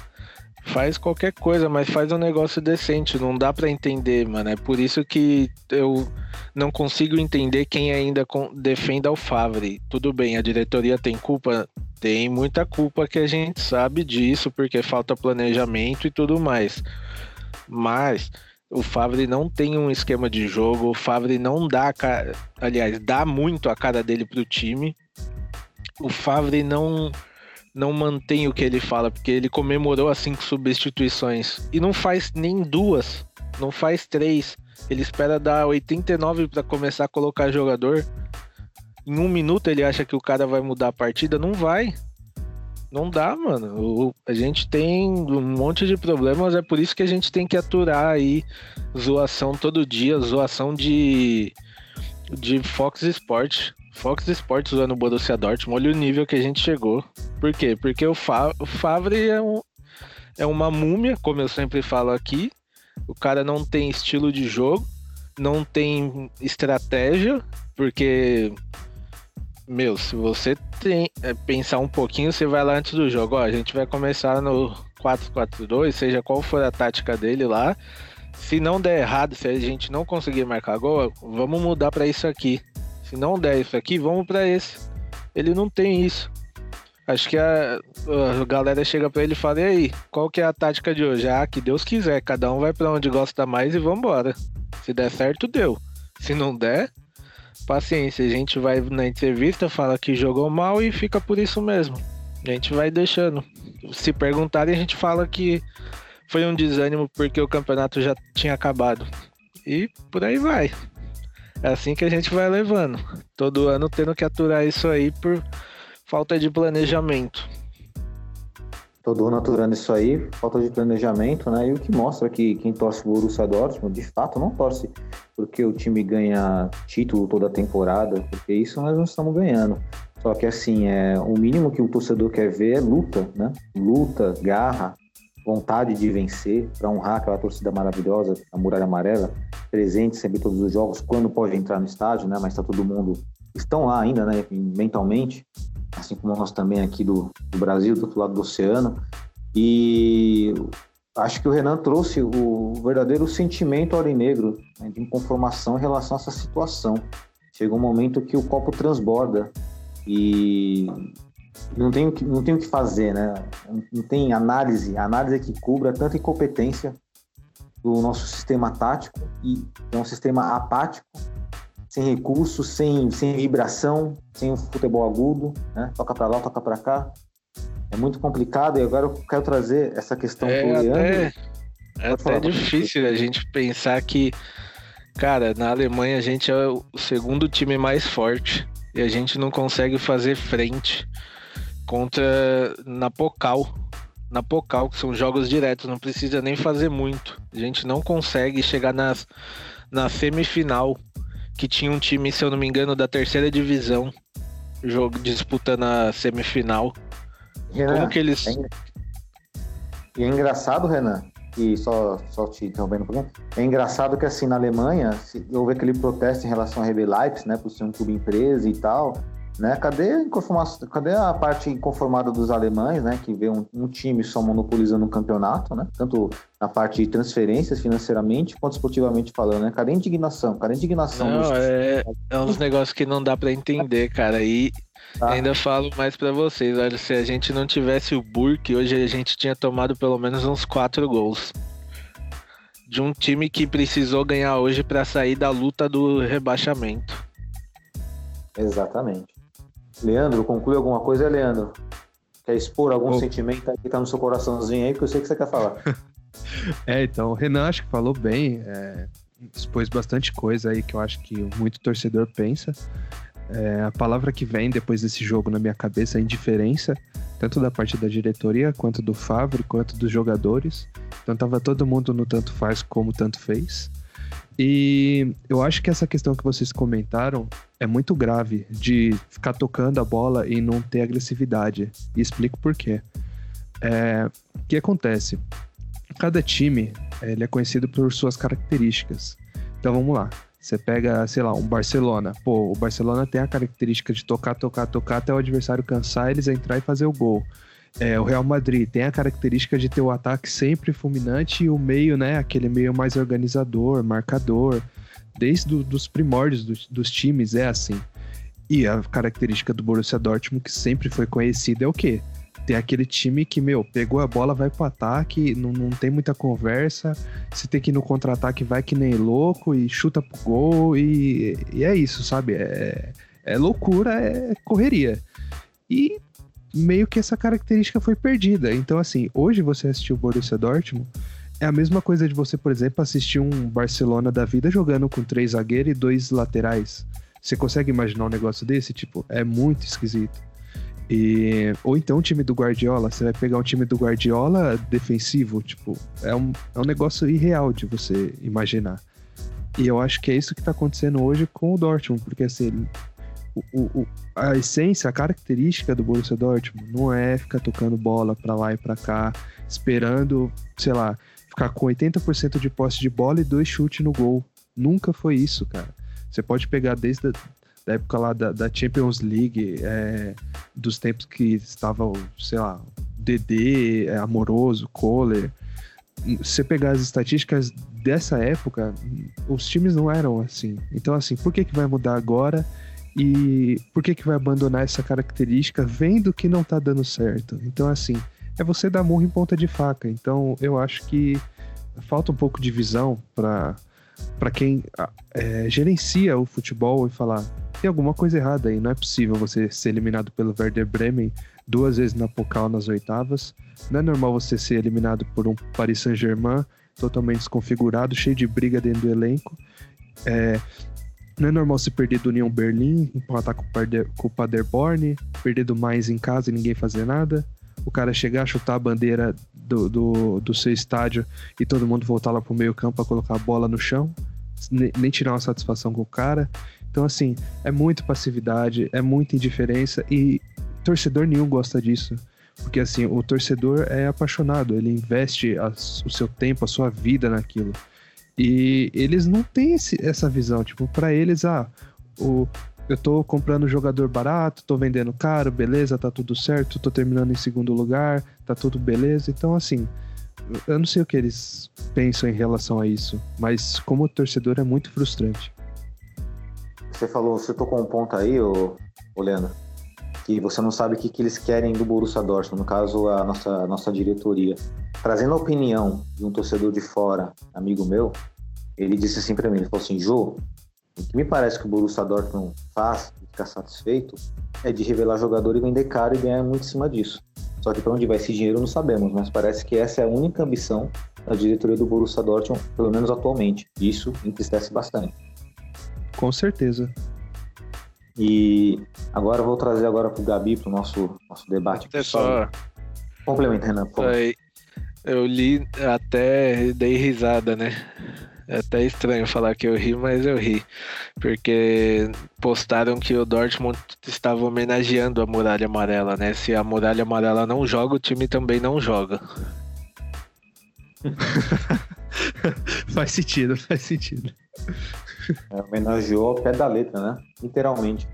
[SPEAKER 4] Faz qualquer coisa, mas faz um negócio decente. Não dá pra entender, mano. É por isso que eu não consigo entender quem ainda defenda o Favre. Tudo bem, a diretoria tem culpa? Tem muita culpa que a gente sabe disso, porque falta planejamento e tudo mais. Mas o Favre não tem um esquema de jogo, o Favre não dá cara, aliás, dá muito a cara dele pro time. O Favre não não mantém o que ele fala, porque ele comemorou as cinco substituições e não faz nem duas, não faz três. Ele espera dar 89 para começar a colocar jogador. Em um minuto ele acha que o cara vai mudar a partida, não vai. Não dá, mano. O- a gente tem um monte de problemas, é por isso que a gente tem que aturar aí zoação todo dia, zoação de de Fox Sport. Fox Sport zoando o Borussia Dortmund, olha o nível que a gente chegou. Por quê? Porque o, Fa o Favre é, um, é uma múmia, como eu sempre falo aqui. O cara não tem estilo de jogo, não tem estratégia, porque meu, se você tem, é, pensar um pouquinho, você vai lá antes do jogo. Ó, a gente vai começar no 4-4-2, seja qual for a tática dele lá. Se não der errado, se a gente não conseguir marcar gol, vamos mudar para isso aqui. Se não der isso aqui, vamos para esse. Ele não tem isso. Acho que a, a galera chega para ele e fala: e aí, qual que é a tática de hoje? Ah, que Deus quiser, cada um vai para onde gosta mais e vambora. Se der certo, deu. Se não der, paciência. A gente vai na entrevista, fala que jogou mal e fica por isso mesmo. A gente vai deixando. Se perguntarem, a gente fala que foi um desânimo porque o campeonato já tinha acabado. E por aí vai. É assim que a gente vai levando. Todo ano tendo que aturar isso aí por falta de planejamento.
[SPEAKER 1] Todo ano aturando isso aí, falta de planejamento, né? E o que mostra que quem torce o Borussia Dortmund, de fato, não torce porque o time ganha título toda a temporada, porque isso nós não estamos ganhando. Só que assim, é o mínimo que o torcedor quer ver é luta, né? Luta, garra, vontade de vencer, para honrar aquela torcida maravilhosa, a Muralha Amarela, presente sempre em todos os jogos, quando pode entrar no estádio, né? Mas está todo mundo estão lá ainda, né? Mentalmente, assim como nós também aqui do, do Brasil, do outro lado do oceano. E acho que o Renan trouxe o verdadeiro sentimento aurinegro né, de inconformação em relação a essa situação. Chega um momento que o copo transborda e não tem o que, não tem o que fazer, né? Não tem análise, análise que cubra tanta incompetência do nosso sistema tático e é um sistema apático, sem recursos, sem, sem vibração, sem um futebol agudo, né? Toca para lá, toca para cá. É muito complicado e agora eu quero trazer essa questão
[SPEAKER 4] é
[SPEAKER 1] pro Leandro.
[SPEAKER 4] Até, é até difícil a gente pensar que, cara, na Alemanha a gente é o segundo time mais forte e a gente não consegue fazer frente contra na Pocal. Na Pocal, que são jogos diretos, não precisa nem fazer muito. A gente não consegue chegar nas, na semifinal, que tinha um time, se eu não me engano, da terceira divisão, jogo disputando a semifinal.
[SPEAKER 1] Renan,
[SPEAKER 4] Como que eles.
[SPEAKER 1] É, e é engraçado, Renan, e só, só te interrompendo um pouquinho, é engraçado que assim, na Alemanha, se houve aquele protesto em relação a RB Leipzig, né, por ser um clube empresa e tal, né, cadê a, cadê a parte inconformada dos alemães, né, que vê um, um time só monopolizando o campeonato, né, tanto na parte de transferências financeiramente quanto esportivamente falando, né, cadê a indignação, cadê a indignação
[SPEAKER 4] Não,
[SPEAKER 1] dos-
[SPEAKER 4] é, é uns negócios que não dá pra entender, cara. E
[SPEAKER 1] Tá.
[SPEAKER 4] ainda falo mais pra vocês, olha, se a gente não tivesse o Burke, hoje a gente tinha tomado pelo menos uns quatro gols. De um time que precisou ganhar hoje pra sair da luta do rebaixamento.
[SPEAKER 1] Exatamente. Leandro, conclui alguma coisa, Leandro? Quer expor algum
[SPEAKER 5] Bom.
[SPEAKER 1] sentimento aí que tá no seu coraçãozinho aí, que eu sei que você quer falar.
[SPEAKER 5] É, então, o Renan acho que falou bem, é, expôs bastante coisa aí que eu acho que muito torcedor pensa. É, a palavra que vem depois desse jogo na minha cabeça é indiferença, tanto da parte da diretoria, quanto do Favre, quanto dos jogadores. Então tava todo mundo no tanto faz como tanto fez. E eu acho que essa questão que vocês comentaram é muito grave de ficar tocando a bola e não ter agressividade. E explico por quê. É, o que acontece? Cada time ele é conhecido por suas características. Então vamos lá. Você pega, sei lá, um Barcelona. Pô, o Barcelona tem a característica de tocar, tocar, tocar até o adversário cansar, eles entrar e fazer o gol. É, o Real Madrid tem a característica de ter o ataque sempre fulminante e o meio, né, aquele meio mais organizador, marcador. Desde do, dos primórdios dos, dos times é assim. E a característica do Borussia Dortmund, que sempre foi conhecida, é o quê? Tem aquele time que, meu, pegou a bola, vai pro ataque, não, não tem muita conversa. Se tem que ir no contra-ataque, vai que nem louco e chuta pro gol. E, e é isso, sabe? É, é loucura, é correria. E meio que essa característica foi perdida. Então, assim, hoje você assistiu o Borussia Dortmund, é a mesma coisa de você, por exemplo, assistir um Barcelona da vida jogando com três zagueiros e dois laterais. Você consegue imaginar um negócio desse? Tipo, é muito esquisito. E, ou então o time do Guardiola, você vai pegar um time do Guardiola defensivo, tipo, é um, é um negócio irreal de você imaginar. E eu acho que é isso que tá acontecendo hoje com o Dortmund, porque assim, o, o- a essência, a característica do Borussia Dortmund não é ficar tocando bola pra lá e pra cá, esperando, sei lá, ficar com 80% de posse de bola e dois chutes no gol. Nunca foi isso, cara. Você pode pegar desde a, da época lá da, da Champions League, é, dos tempos que estavam, sei lá, DD, é, Amoroso, Kohler. Você pegar as estatísticas dessa época, os times não eram assim. Então, assim, por que, que vai mudar agora? E por que, que vai abandonar essa característica vendo que não tá dando certo? Então, assim, é você dar murro em ponta de faca. Então, eu acho que falta um pouco de visão para para quem é, gerencia o futebol e falar tem alguma coisa errada aí, não é possível você ser eliminado pelo Werder Bremen duas vezes na Pokal nas oitavas, não é normal você ser eliminado por um Paris Saint-Germain totalmente desconfigurado, cheio de briga dentro do elenco, é, não é normal se perder do União Berlim, empatar com, com o Paderborn, perder do mais em casa e ninguém fazer nada, o cara chegar, chutar a bandeira do, do, do seu estádio e todo mundo voltar lá pro meio campo para colocar a bola no chão, nem tirar uma satisfação com o cara. Então, assim, é muito passividade, é muita indiferença e torcedor nenhum gosta disso. Porque, assim, o torcedor é apaixonado, ele investe a, o seu tempo, a sua vida naquilo. E eles não têm esse, essa visão. Tipo, para eles, ah, o, eu tô comprando jogador barato, tô vendendo caro, beleza, tá tudo certo, tô terminando em segundo lugar, tá tudo beleza. Então, assim, eu não sei o que eles pensam em relação a isso, mas como torcedor é muito frustrante.
[SPEAKER 1] Você falou, você tocou um ponto aí, ô, ô Leandro, que você não sabe o que, que eles querem do Borussia Dortmund, no caso, a nossa, nossa diretoria. Trazendo a opinião de um torcedor de fora, amigo meu, ele disse assim para mim, ele falou assim, Jô, o que me parece que o Borussia Dortmund faz e ficar satisfeito é de revelar jogador e vender caro e ganhar muito em cima disso. Só que para onde vai esse dinheiro não sabemos, mas parece que essa é a única ambição da diretoria do Borussia Dortmund, pelo menos atualmente. Isso entristece bastante.
[SPEAKER 5] Com certeza.
[SPEAKER 1] E agora eu vou trazer agora para o Gabi para o nosso, nosso debate.
[SPEAKER 4] Pessoal,
[SPEAKER 1] complementa, Renan.
[SPEAKER 4] Eu li até dei risada, né? É até estranho falar que eu ri, mas eu ri. Porque postaram que o Dortmund estava homenageando a Muralha Amarela, né? Se a Muralha Amarela não joga, o time também não joga.
[SPEAKER 5] faz sentido, faz sentido.
[SPEAKER 1] É, homenageou ao pé da letra, né? Literalmente.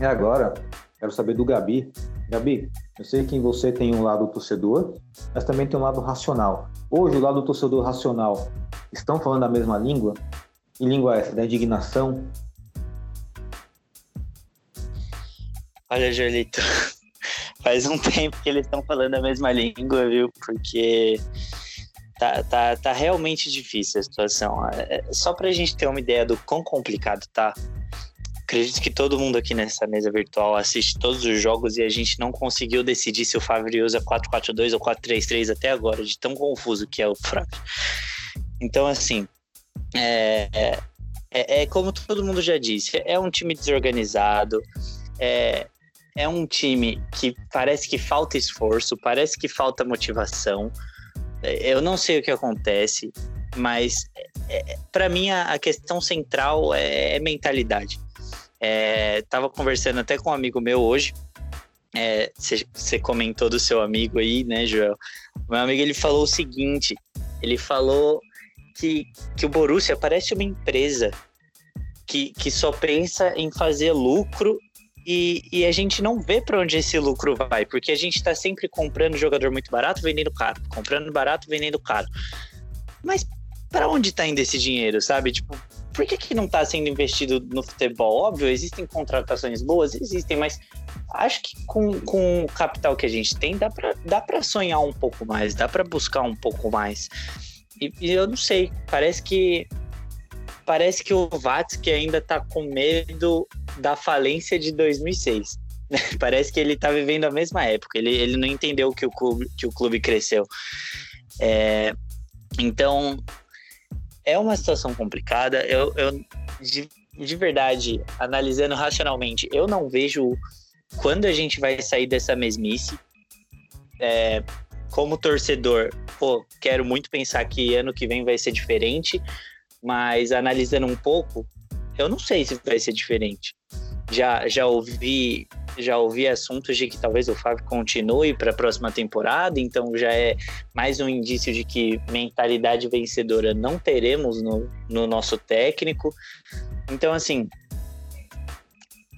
[SPEAKER 1] E agora, quero saber do Gabi. Gabi, eu sei que em você tem um lado torcedor, mas também tem um lado racional. Hoje, o lado torcedor racional estão falando a mesma língua? Que língua é essa? Da indignação?
[SPEAKER 6] Olha, Jolito, faz um tempo que eles estão falando a mesma língua, viu? Porque tá, tá, tá realmente difícil a situação. É, só pra gente ter uma ideia do quão complicado tá. Acredito que todo mundo aqui nessa mesa virtual assiste todos os jogos e a gente não conseguiu decidir se o Favre usa 4-4-2 ou 4-3-3 até agora, de tão confuso que é o Favre. Então, assim, é, é, é, como todo mundo já disse, é um time desorganizado, é, é um time que parece que falta esforço, parece que falta motivação. É, eu não sei o que acontece, mas é, para mim a, a, questão central é, é mentalidade. É, tava conversando até com um amigo meu hoje. Você comentou do seu amigo aí, né, Joel? Meu amigo ele falou o seguinte: ele falou que, que o Borussia parece uma empresa que, que só pensa em fazer lucro e, e a gente não vê para onde esse lucro vai, porque a gente está sempre comprando jogador muito barato, vendendo caro, comprando barato, vendendo caro. Mas para onde está indo esse dinheiro, sabe? Tipo, por que, que não está sendo investido no futebol? Óbvio, existem contratações boas, existem, mas acho que com, com o capital que a gente tem, dá para dá sonhar um pouco mais, dá para buscar um pouco mais. E, e, eu não sei, parece que parece que o Vatsky ainda tá com medo da falência de 2006. parece que ele tá vivendo a mesma época. Ele, ele não entendeu que o clube, que o clube cresceu. É, então, é uma situação complicada. Eu, eu de, de verdade, analisando racionalmente, eu não vejo quando a gente vai sair dessa mesmice. É, como torcedor, pô, quero muito pensar que ano que vem vai ser diferente, mas analisando um pouco, eu não sei se vai ser diferente. Já, já ouvi já ouvi assuntos de que talvez o Fábio continue para a próxima temporada, então já é mais um indício de que mentalidade vencedora não teremos no, no nosso técnico. Então, assim,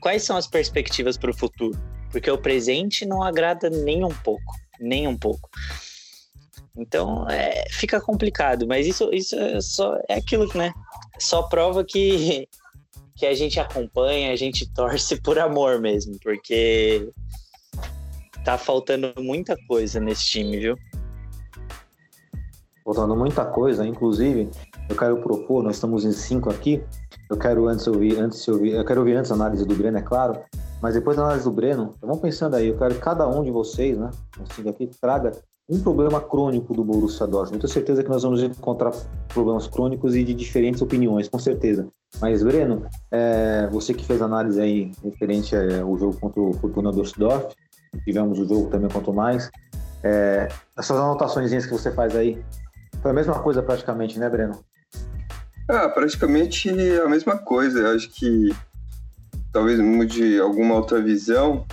[SPEAKER 6] quais são as perspectivas para o futuro? Porque o presente não agrada nem um pouco, nem um pouco. Então, é, fica complicado, mas isso, isso é só é aquilo, né? Só prova que, que a gente acompanha, a gente torce por amor mesmo, porque tá faltando muita coisa nesse time, viu?
[SPEAKER 1] Faltando muita coisa, inclusive, eu quero propor, nós estamos em cinco aqui, eu quero antes ouvir, antes ouvir, eu quero ouvir antes a análise do Breno, é claro, mas depois da análise do Breno, vamos pensando aí, eu quero que cada um de vocês, né, cinco aqui, traga um problema crônico do Borussia Dortmund. Tenho certeza que nós vamos encontrar problemas crônicos e de diferentes opiniões, com certeza. Mas, Breno, é, você que fez análise aí referente ao jogo contra o Fortuna Düsseldorf, tivemos o jogo também contra o Mais, é, essas anotações que você faz aí, foi a mesma coisa praticamente, né, Breno?
[SPEAKER 7] Ah, praticamente a mesma coisa. Eu acho que talvez mude alguma outra visão,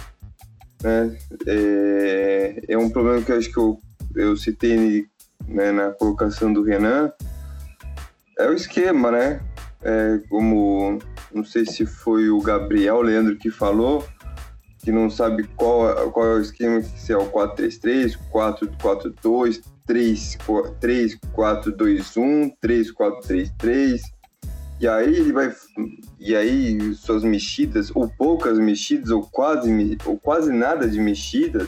[SPEAKER 7] né? É, é um problema que eu acho que eu eu citei né, na colocação do Renan, é o esquema, né? É, como não sei se foi o Gabriel Leandro que falou, que não sabe qual, qual é o esquema, se é o 4-3-3, 4-4-2, 3-4-2-1, 3-4-3-3. E aí ele vai. E aí suas mexidas, ou poucas mexidas, ou quase, ou quase nada de mexidas,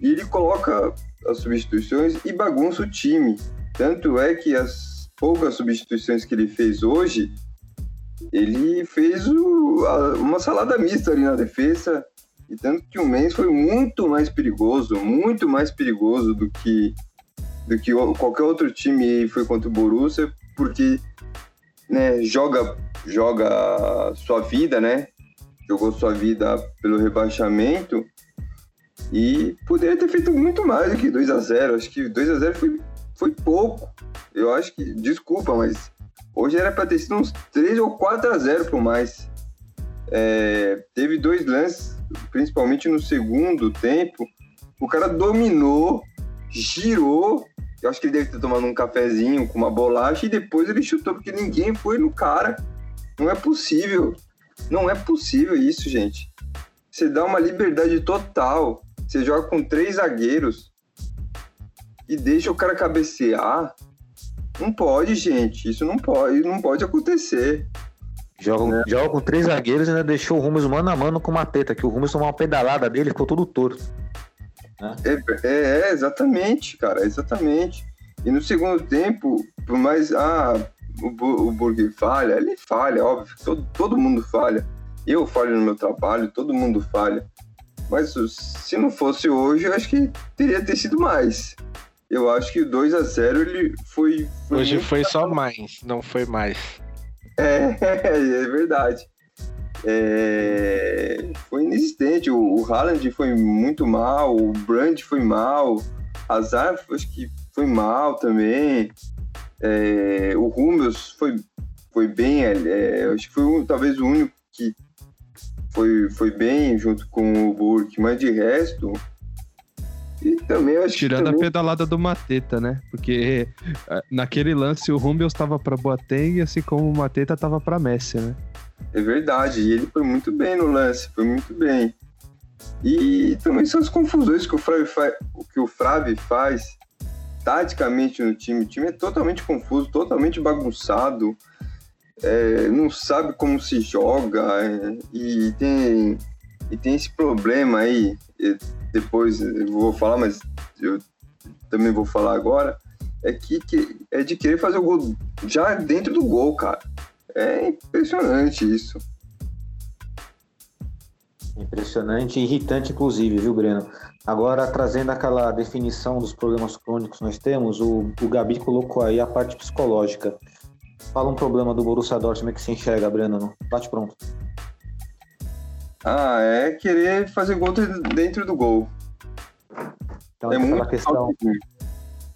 [SPEAKER 7] e ele coloca as substituições e bagunça o time. Tanto é que as poucas substituições que ele fez hoje, ele fez o, a, uma salada mista ali na defesa. E tanto que o Mendes foi muito mais perigoso, muito mais perigoso do que, do que qualquer outro time foi contra o Borussia, porque né, joga, joga sua vida, né? Jogou sua vida pelo rebaixamento e poderia ter feito muito mais do que 2 a 0 Acho que 2 a 0 foi, foi pouco. Eu acho que, desculpa, mas hoje era para ter sido uns 3 ou 4 a 0 por mais. É, teve dois lances, principalmente no segundo tempo. O cara dominou, girou. Eu acho que ele deve ter tomado um cafezinho com uma bolacha e depois ele chutou, porque ninguém foi no cara. Não é possível. Não é possível isso, gente. Você dá uma liberdade total. Você joga com três zagueiros e deixa o cara cabecear. Não pode, gente. Isso não pode, não pode acontecer.
[SPEAKER 1] Joga, né? joga com três zagueiros e ainda deixou o Rumes mano a mano com uma teta, que o Rumes tomou uma pedalada dele ficou todo torto.
[SPEAKER 7] Né? É, é, é, exatamente, cara, exatamente. E no segundo tempo, por mais. Ah, o, o Burger falha, ele falha, óbvio, todo, todo mundo falha. Eu falho no meu trabalho, todo mundo falha. Mas se não fosse hoje, eu acho que teria ter sido mais. Eu acho que o 2 a 0 ele foi.
[SPEAKER 4] foi hoje foi só mais, não foi mais.
[SPEAKER 7] É, é verdade. É, foi inexistente. O, o Haaland foi muito mal, o Brand foi mal, Azar acho que foi mal também. É, o Hummels foi, foi bem, é, acho que foi um, talvez o único que foi, foi bem junto com o Burke, mas de resto. E também acho
[SPEAKER 5] Tirando
[SPEAKER 7] também...
[SPEAKER 5] a pedalada do Mateta, né? Porque eh, naquele lance o Rumbels estava para Boateng, assim como o Mateta estava para Messi, né?
[SPEAKER 7] É verdade, e ele foi muito bem no lance, foi muito bem. E também são as confusões que o Frave, fa... que o Frave faz taticamente no time. O time é totalmente confuso, totalmente bagunçado é, não sabe como se joga é, e tem e tem esse problema aí depois eu vou falar mas eu também vou falar agora é que, que é de querer fazer o gol já dentro do gol cara é impressionante isso
[SPEAKER 1] impressionante e irritante inclusive viu Breno agora trazendo aquela definição dos problemas crônicos que nós temos o, o Gabi colocou aí a parte psicológica Fala um problema do Borussia Dortmund que se enxerga, Breno. Bate pronto.
[SPEAKER 7] Ah, é querer fazer gol dentro do gol.
[SPEAKER 1] Então, é muito questão,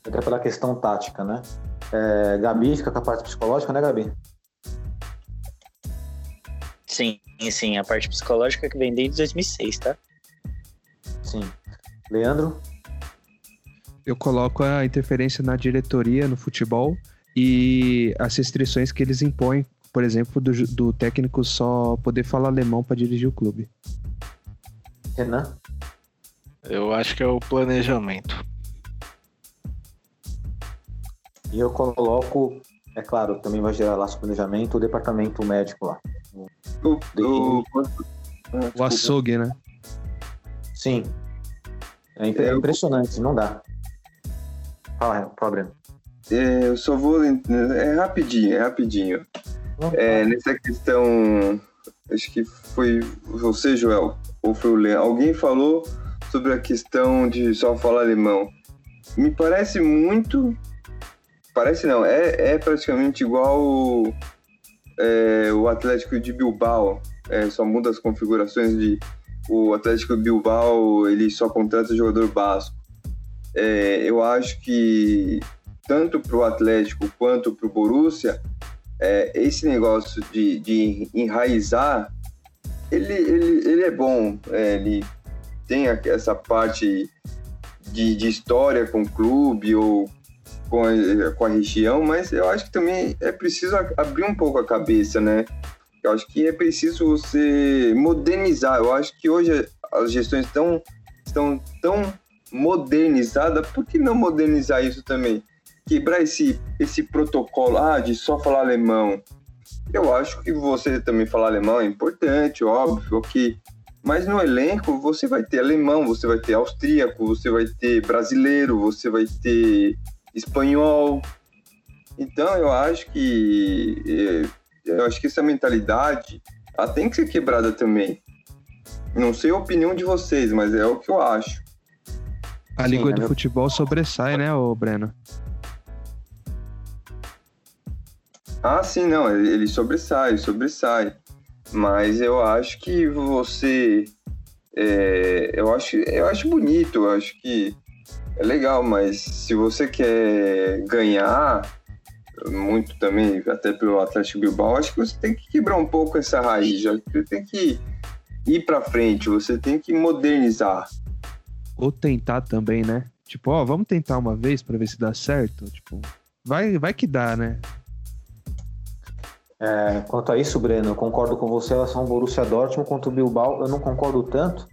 [SPEAKER 1] até pela questão tática, né? É, Gabi fica com a parte psicológica, né, Gabi?
[SPEAKER 6] Sim, sim, a parte psicológica que vem desde 2006, tá?
[SPEAKER 1] Sim. Leandro?
[SPEAKER 5] Eu coloco a interferência na diretoria, no futebol, e as restrições que eles impõem por exemplo, do, do técnico só poder falar alemão para dirigir o clube.
[SPEAKER 1] Renan?
[SPEAKER 4] Eu acho que é o planejamento.
[SPEAKER 1] E eu coloco, é claro, também vai gerar lá o planejamento, o departamento médico lá.
[SPEAKER 7] O, o,
[SPEAKER 5] O açougue, né?
[SPEAKER 1] Sim. É impre-
[SPEAKER 7] É, eu-
[SPEAKER 1] impressionante, não dá. Fala, fala, Breno.
[SPEAKER 7] É, eu só vou. É rapidinho, é rapidinho. É, nessa questão, acho que foi você, Joel, ou foi o Leão. Alguém falou sobre a questão de só falar alemão. Me parece muito. Parece não, é, é praticamente igual o, é, o Atlético de Bilbao. É, só muda as configurações de. O Atlético Bilbao ele só contrata jogador basco. É, eu acho que tanto para o Atlético quanto para o Borussia, é, esse negócio de, de enraizar, ele, ele, ele é bom, é, ele tem essa parte de, de história com o clube ou com a, com a região, mas eu acho que também é preciso abrir um pouco a cabeça, né? Eu acho que é preciso você modernizar. Eu acho que hoje as gestões estão, estão tão modernizadas, por que não modernizar isso também? Quebrar esse, esse protocolo ah, de só falar alemão. Eu acho que você também falar alemão é importante, óbvio, ok. Mas no elenco você vai ter alemão, você vai ter austríaco, você vai ter brasileiro, você vai ter espanhol. Então eu acho que eh, eu acho que essa mentalidade ela tem que ser quebrada também. Não sei a opinião de vocês, mas é o que eu acho.
[SPEAKER 5] A
[SPEAKER 1] Sim,
[SPEAKER 5] língua
[SPEAKER 1] é
[SPEAKER 5] do
[SPEAKER 1] meu-
[SPEAKER 5] futebol sobressai, né, ô Breno?
[SPEAKER 7] Ah, sim, não, ele sobressai, sobressai. Mas eu acho que você. é, eu, acho, eu acho bonito, eu acho que é legal, mas se você quer ganhar muito também, até pelo Atlético Bilbao, acho que você tem que quebrar um pouco essa raiz, já você tem que ir pra frente, você tem que modernizar.
[SPEAKER 5] Ou tentar também, né? Tipo, ó, vamos tentar uma vez pra ver se dá certo. Tipo, vai, vai que dá, né?
[SPEAKER 1] É, quanto a isso, Breno, eu concordo com você em relação ao Borussia Dortmund contra o Bilbao. Eu não concordo tanto,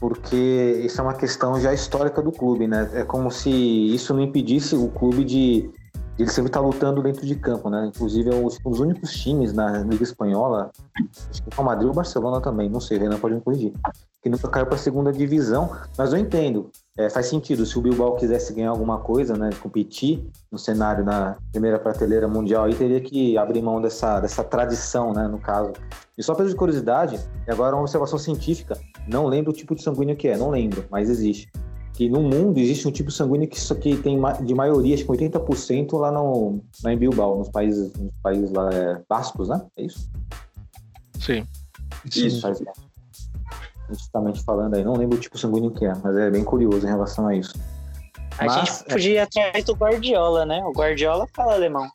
[SPEAKER 1] porque isso é uma questão já histórica do clube, né? É como se isso não impedisse o clube de, de ele sempre estar lutando dentro de campo, né? Inclusive, é os, os únicos times na Liga Espanhola, acho que o Madrid ou o Barcelona também, não sei, Renan pode me corrigir, que nunca caiu para a segunda divisão, mas eu entendo. É, faz sentido, se o Bilbao quisesse ganhar alguma coisa, né, competir no cenário na primeira prateleira mundial, aí teria que abrir mão dessa, dessa tradição, né, no caso. E só pela curiosidade, e agora uma observação científica, não lembro o tipo de sanguíneo que é, não lembro, mas existe. Que no mundo existe um tipo sanguíneo que isso aqui tem de maioria, acho que 80% lá, no, lá em Bilbao, nos países, nos países lá é, bascos, né? É isso?
[SPEAKER 4] Sim.
[SPEAKER 7] Isso.
[SPEAKER 1] Faz- Justamente falando aí, não lembro o tipo sanguíneo que é, mas é bem curioso em relação a isso.
[SPEAKER 6] A
[SPEAKER 1] Mas,
[SPEAKER 6] gente podia ir atrás do Guardiola, né? O Guardiola fala alemão.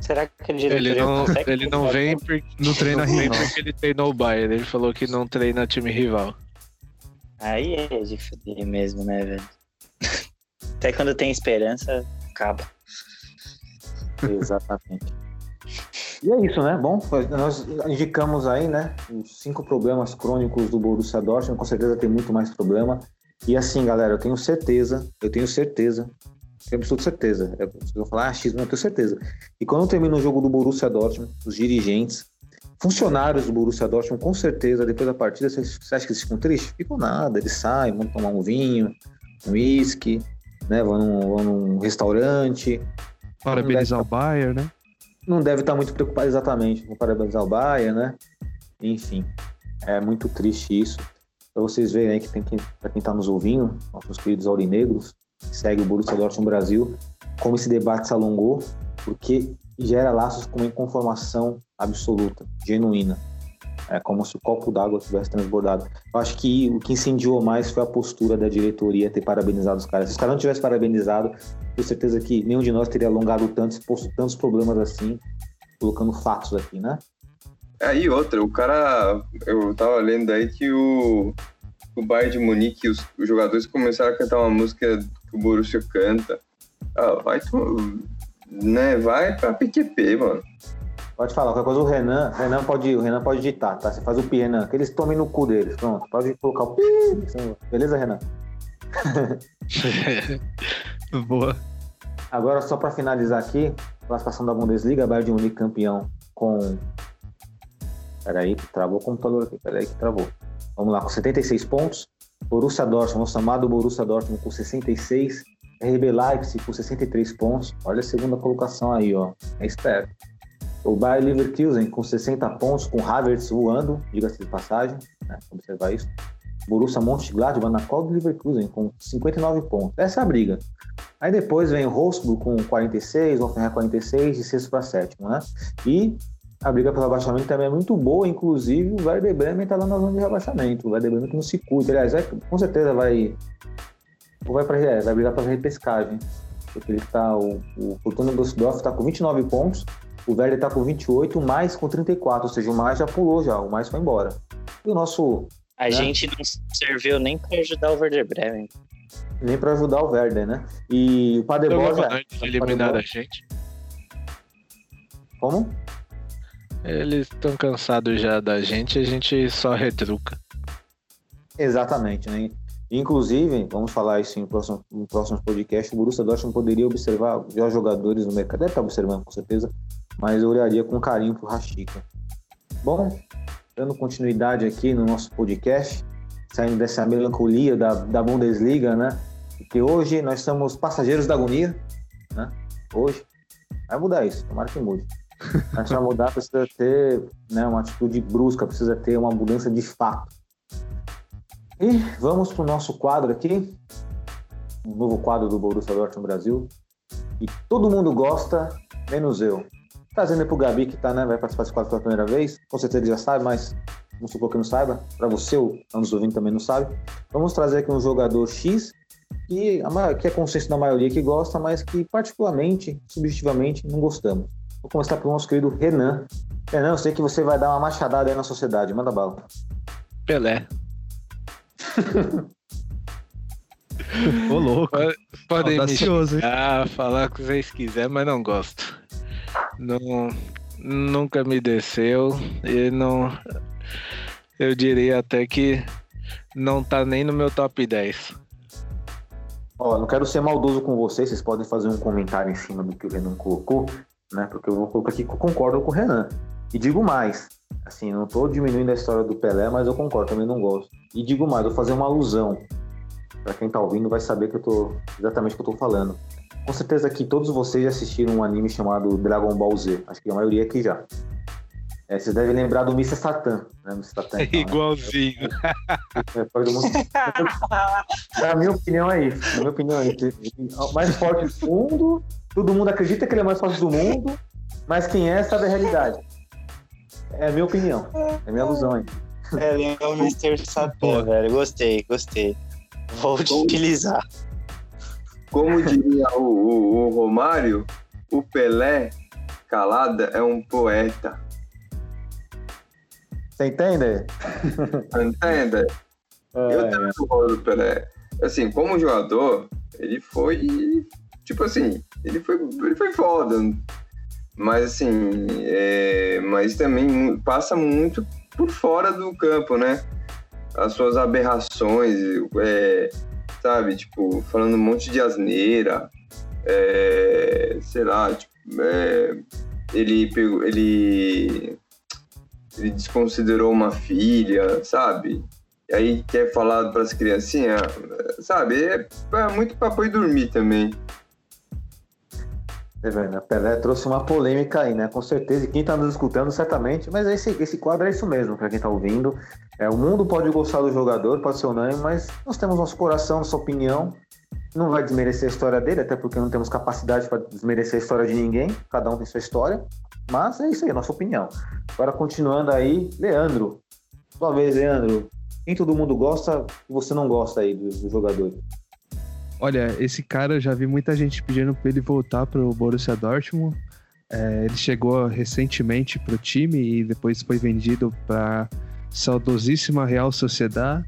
[SPEAKER 6] Será que diretor
[SPEAKER 4] Ele não, ele não vem porque,
[SPEAKER 5] No treino
[SPEAKER 4] não vem
[SPEAKER 5] rival.
[SPEAKER 4] porque ele treinou o Bayern. Ele falou que não treina time rival.
[SPEAKER 6] Aí é de fuder mesmo, né, velho? Até quando tem esperança, acaba.
[SPEAKER 1] Exatamente. E é isso, né? Bom, nós indicamos aí, né, os cinco problemas crônicos do Borussia Dortmund, com certeza tem muito mais problema. E assim, galera, eu tenho certeza, eu tenho certeza, tenho absoluta certeza. Vocês vão falar, ah, X, mas eu tenho certeza. E quando termina o jogo do Borussia Dortmund, os dirigentes, funcionários do Borussia Dortmund, com certeza, depois da partida, você acha que eles ficam tristes? Ficam nada, eles saem, vão tomar um vinho, um uísque, né, vão num, vão num restaurante,
[SPEAKER 5] Parabenizar o Bayern, né?
[SPEAKER 1] não deve estar muito preocupado exatamente com parabenizar o Bahia, né? Enfim, é muito triste isso. Pra vocês verem aí que tem que, pra quem tá nos ouvindo, nossos queridos aurinegros, que segue o Borussia Dortmund Brasil, como esse debate se alongou, porque gera laços com uma inconformação absoluta, genuína. É como se o copo d'água tivesse transbordado. Eu acho que o que incendiou mais foi a postura da diretoria ter parabenizado os caras. Se os caras não tivessem parabenizado, tenho certeza que nenhum de nós teria alongado tanto, exposto tantos problemas assim, colocando fatos aqui, né?
[SPEAKER 7] Aí outra, o cara, eu tava lendo aí que o, o Bayern de Munique, os, os jogadores começaram a cantar uma música que o Borussia canta. Ah, vai, tu, né, vai pra PQP, mano.
[SPEAKER 1] Pode falar, qualquer coisa o Renan, Renan pode, o Renan pode digitar, tá? Você faz o pi, Renan, que eles tomem no cu deles. Pronto, pode colocar o pi. Beleza, Renan?
[SPEAKER 5] Boa.
[SPEAKER 1] Agora, só para finalizar aqui, classificação da Bundesliga, Bayern de Munique campeão com. Peraí, que travou o computador aqui, peraí que travou. Vamos lá, com 76 pontos. Borussia Dortmund, nosso amado Borussia Dortmund com 66. RB Leipzig com 63 pontos. Olha a segunda colocação aí, ó. É esperto. O Bayer Leverkusen com 60 pontos, com Havertz voando, diga-se de passagem, né? observar isso. Borussia Mönchengladbach na cola do Leverkusen com 59 pontos. Essa é a briga. Aí depois vem o Wolfsburg com 46, o Hoffenheim 46, de sexto para sétimo, né? E a briga pelo rebaixamento também é muito boa, inclusive o Werder Bremen está lá na zona de rebaixamento. O Werder Bremen que não se cuida. Aliás, é, com certeza vai vai para é, vai brigar para repescagem. Porque ele tá o, o Fortuna Düsseldorf está com 29 pontos, o Werder está com 28, o mais com 34, ou seja, o mais já pulou já, o mais foi embora. E o nosso
[SPEAKER 6] a né? gente não serviu nem para ajudar o Werder Bremen.
[SPEAKER 1] Nem para ajudar o Werder, né? E o Paderborn já...
[SPEAKER 4] eliminar a gente.
[SPEAKER 1] Como?
[SPEAKER 4] Eles estão cansados já da gente, a gente só retruca.
[SPEAKER 1] Exatamente, né? Inclusive, vamos falar isso em próximo, em o Borussia Dortmund poderia observar já jogadores no mercado, deve estar observando com certeza, mas eu olharia com carinho pro Rashica. Bom, dando continuidade aqui no nosso podcast, saindo dessa melancolia da, da Bundesliga, né? Porque hoje nós somos passageiros da agonia, né? Hoje. Vai mudar isso, tomara que mude. Mas para mudar precisa ter né, uma atitude brusca, precisa ter uma mudança de fato. E vamos para o nosso quadro aqui, um novo quadro do Borussia Dortmund Brasil. E todo mundo gosta, menos eu. Trazendo para o Gabi, que tá, né, vai participar desse quadro pela primeira vez. Com certeza ele já sabe, mas vamos supor que não saiba. Para você, o nos ouvindo também não sabe. Vamos trazer aqui um jogador X, que, a, que é consenso da maioria que gosta, mas que particularmente, subjetivamente, não gostamos. Vou começar pelo nosso querido Renan. Renan, eu sei que você vai dar uma machadada aí na sociedade. Manda bala.
[SPEAKER 4] Pelé.
[SPEAKER 5] Ô, louco.
[SPEAKER 4] Podem me ah, falar o que vocês quiserem, mas não gosto não, nunca me desceu e não. Eu diria até que não tá nem no meu top 10.
[SPEAKER 1] Ó, não quero ser maldoso com vocês, vocês podem fazer um comentário em cima do que o Renan colocou, né? Porque eu vou colocar aqui que eu concordo com o Renan. E digo mais, assim, não tô diminuindo a história do Pelé, mas eu concordo, também não gosto. E digo mais, vou fazer uma alusão. Para quem tá ouvindo vai saber que eu tô exatamente o que eu tô falando. Com certeza que todos vocês já assistiram um anime chamado Dragon Ball Z. Acho que a maioria aqui já. É, vocês devem lembrar do Mr. Satan, né? Mr. Satan,
[SPEAKER 4] então, Igualzinho. Né?
[SPEAKER 1] É, a minha opinião é isso. A minha opinião é isso. O mais forte do mundo, todo mundo acredita que ele é o mais forte do mundo, mas quem é sabe a realidade. É a minha opinião. É a minha alusão aí.
[SPEAKER 6] É, lembra o Mr. Satan, velho. Gostei, gostei. Vou utilizar.
[SPEAKER 7] Como diria o, o, o Romário, o Pelé calada é um poeta.
[SPEAKER 1] Você entende?
[SPEAKER 7] Entende? É. Eu também gosto do Pelé. Assim, como jogador, ele foi. Tipo assim, ele foi, ele foi foda. Mas assim, é, mas também passa muito por fora do campo, né? As suas aberrações, é, sabe? Tipo, falando um monte de asneira, é, sei lá, tipo, é, ele ele, ele desconsiderou uma filha, sabe? E aí quer falar para as criancinhas, sabe? É, é muito papo e dormir também.
[SPEAKER 1] É verdade, Pelé trouxe uma polêmica aí, né? Com certeza, e quem está nos escutando, certamente, mas esse, esse quadro é isso mesmo, para quem está ouvindo. É, o mundo pode gostar do jogador, pode ser unânime, mas nós temos nosso coração, nossa opinião. Não vai desmerecer a história dele, até porque não temos capacidade para desmerecer a história de ninguém, cada um tem sua história. Mas é isso aí, nossa opinião. Agora, continuando aí, Leandro. Sua vez, Leandro. Quem todo mundo gosta você não gosta aí do, do jogador?
[SPEAKER 5] Olha, esse cara já vi muita gente pedindo para ele voltar para o Borussia Dortmund. É, ele chegou recentemente para o time e depois foi vendido para saudosíssima Real Sociedade.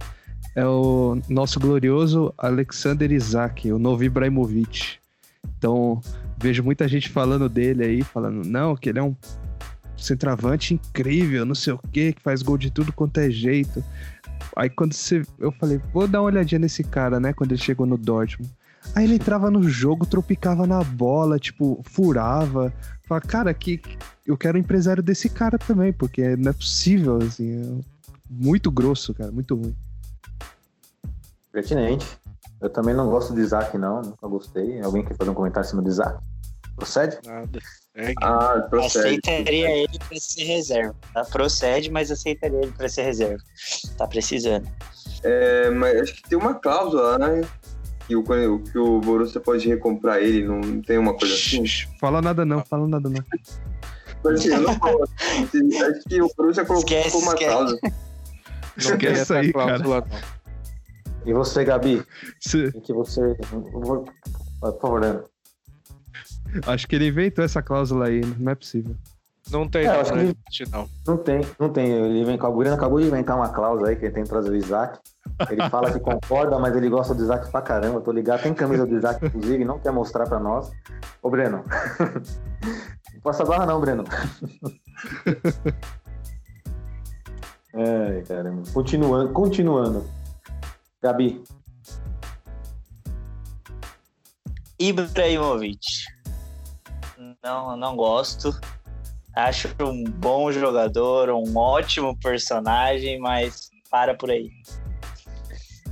[SPEAKER 5] É o nosso glorioso Alexander Isaac, o novo Ibrahimovic. Então, vejo muita gente falando dele aí, falando, não, que ele é um centroavante incrível, não sei o quê, que faz gol de tudo quanto é jeito. Aí quando você. Eu falei, vou dar uma olhadinha nesse cara, né? Quando ele chegou no Dortmund. Aí ele entrava no jogo, tropicava na bola, tipo, furava. Fala, cara, que eu quero um empresário desse cara também, porque não é possível, assim. É muito grosso, cara, muito ruim.
[SPEAKER 1] Pertinente. Eu também não gosto do Isaac, não. Nunca gostei. Alguém quer fazer um comentário em cima do Isaac? Procede?
[SPEAKER 4] Nada. É,
[SPEAKER 7] Ah, procede.
[SPEAKER 6] Aceitaria ele pra ser reserva. Tá? Procede, mas aceitaria ele pra ser reserva. Tá precisando.
[SPEAKER 7] É, mas acho que tem uma cláusula, né? Que o, que o Borussia pode recomprar ele, não tem uma coisa assim?
[SPEAKER 5] Fala nada não, fala nada não.
[SPEAKER 7] Mas, assim, não. Acho que o Borussia colocou
[SPEAKER 6] Esquece,
[SPEAKER 7] uma
[SPEAKER 6] esquece.
[SPEAKER 7] cláusula.
[SPEAKER 4] não
[SPEAKER 5] Esquece
[SPEAKER 4] essa
[SPEAKER 5] aí,
[SPEAKER 4] cláusula, não.
[SPEAKER 1] E você, Gabi? O que você. Por favor, Ana.
[SPEAKER 5] Acho que ele inventou essa cláusula aí, não é possível.
[SPEAKER 4] Não tem,
[SPEAKER 1] É,
[SPEAKER 4] não,
[SPEAKER 1] acho
[SPEAKER 4] não
[SPEAKER 1] que-
[SPEAKER 4] existe, não.
[SPEAKER 1] Não tem, não tem. Ele vem, o Breno acabou de inventar uma cláusula aí que ele tem que trazer o Isaac. Ele fala que concorda, mas ele gosta do Isaac pra caramba. Eu tô ligado, tem camisa do Isaac, inclusive, não quer mostrar pra nós. Ô, Breno. Não passa barra, não, Breno. Ai, caramba. Continuando, continuando. Gabi,
[SPEAKER 6] Ibrahimovic. Não, não gosto. Acho um bom jogador, um ótimo personagem, mas para por aí.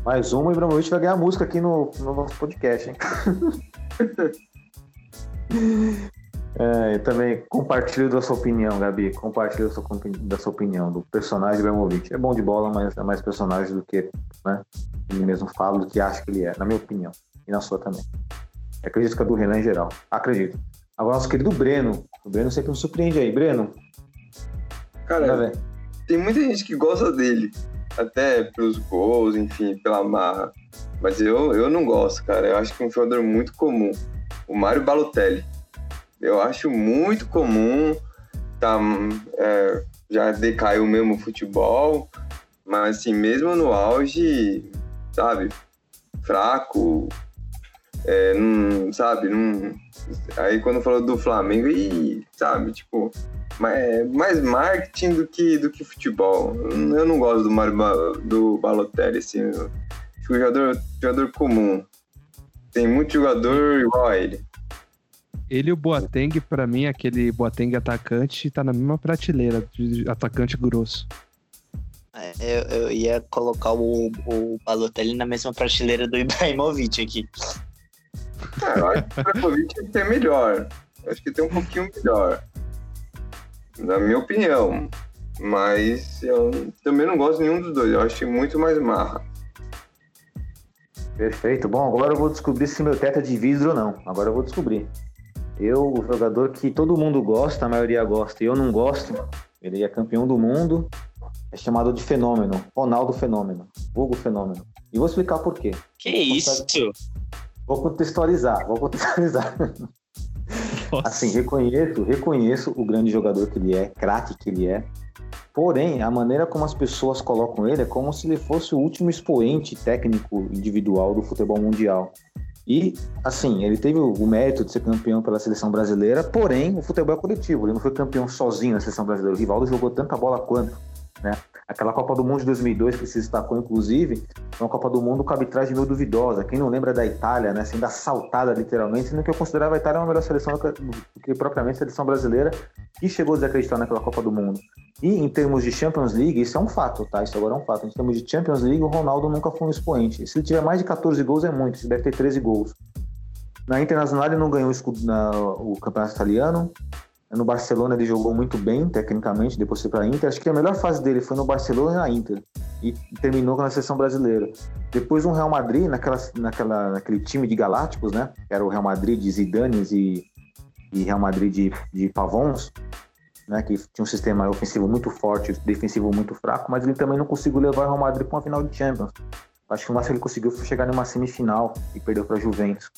[SPEAKER 1] mais uma, o Ibrahimovic vai ganhar música aqui no, no nosso podcast, hein? É, também compartilho da sua opinião, Gabi. Compartilho da sua, da sua opinião do personagem Ibrahimovic. É bom de bola, mas é mais personagem do que né, ele mesmo fala, do que acha que ele é, na minha opinião. E na sua também. Acredito que é do Renan em geral. Acredito. Agora, nosso querido Breno. O Breno sempre me surpreende aí. Breno,
[SPEAKER 7] Cara, tem muita gente que gosta dele. Até pelos gols, enfim, pela marra. Mas eu, eu não gosto, cara. Eu acho que é um jogador muito comum. O Mário Balotelli. Eu acho muito comum. Tá, é, já decaiu mesmo o futebol. Mas assim, mesmo no auge, sabe? Fraco. É, não, sabe? Não, aí quando falou do Flamengo, e, sabe? Tipo, mais, mais marketing do que, do que futebol. Eu não gosto do, Mário Ba- do Balotelli, assim. eu Acho que o jogador, jogador comum. Tem muito jogador igual a ele.
[SPEAKER 5] Ele e o Boateng, pra mim, aquele Boateng atacante, tá na mesma prateleira de atacante grosso.
[SPEAKER 6] É, Eu, eu ia colocar o, o Balotelli na mesma prateleira do Ibrahimovic aqui.
[SPEAKER 7] Ah, eu acho que o Krakovic é melhor. Eu acho que tem um pouquinho melhor. Na minha opinião. Mas eu também não gosto de nenhum dos dois. Eu acho muito mais marra.
[SPEAKER 1] Perfeito. Bom, agora eu vou descobrir se meu teto é de vidro ou não. Agora eu vou descobrir. Eu, o jogador que todo mundo gosta, a maioria gosta, e eu não gosto, ele é campeão do mundo, é chamado de fenômeno. Ronaldo Fenômeno. Hugo Fenômeno. E vou explicar por quê.
[SPEAKER 6] Que isso?
[SPEAKER 1] Vou contextualizar, vou contextualizar. Assim, reconheço, reconheço o grande jogador que ele é, craque que ele é. Porém, a maneira como as pessoas colocam ele é como se ele fosse o último expoente técnico individual do futebol mundial. E, assim, ele teve o mérito de ser campeão pela seleção brasileira, porém, o futebol é coletivo. Ele não foi campeão sozinho na seleção brasileira. O Rivaldo jogou tanta bola quanto, né? Aquela Copa do Mundo de 2002 que se destacou, inclusive, foi uma Copa do Mundo com arbitragem meio duvidosa. Quem não lembra da Itália, né? Sendo assaltada literalmente, sendo que eu considerava a Itália uma melhor seleção do que, que propriamente a seleção brasileira, que chegou a desacreditar naquela Copa do Mundo. E em termos de Champions League, isso é um fato, tá? Isso agora é um fato. Em termos de Champions League, o Ronaldo nunca foi um expoente. Se ele tiver mais de 14 gols, é muito. Ele deve ter 13 gols. Na Internacional, ele não ganhou o na- o campeonato italiano. No Barcelona, ele jogou muito bem, tecnicamente, depois foi para a Inter. Acho que a melhor fase dele foi no Barcelona e na Inter. E terminou na seleção brasileira. Depois no Real Madrid, naquela, naquela, naquele time de galácticos, né? Era o Real Madrid de Zidanes e, e Real Madrid de, de Pavons, né? Que tinha um sistema ofensivo muito forte, defensivo muito fraco, mas ele também não conseguiu levar o Real Madrid para uma final de Champions. Acho que o máximo ele conseguiu foi chegar numa semifinal e perdeu para a Juventus.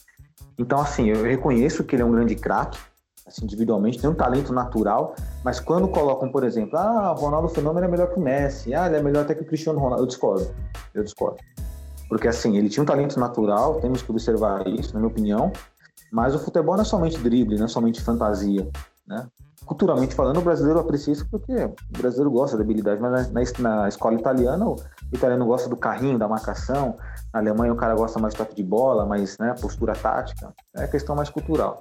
[SPEAKER 1] Então, assim, eu reconheço que ele é um grande craque, assim, individualmente, tem um talento natural, mas quando colocam, por exemplo, ah, o Ronaldo Fenômeno é melhor que o Messi, ah, ele é melhor até que o Cristiano Ronaldo, eu discordo, eu discordo. Porque, assim, ele tinha um talento natural, temos que observar isso, na minha opinião, mas o futebol não é somente drible, não é somente fantasia. né? Culturalmente falando, o brasileiro aprecia isso porque o brasileiro gosta da habilidade, mas na, na escola italiana, o italiano gosta do carrinho, da marcação. Na Alemanha, o cara gosta mais de toque de bola, mais né, postura tática. É questão mais cultural.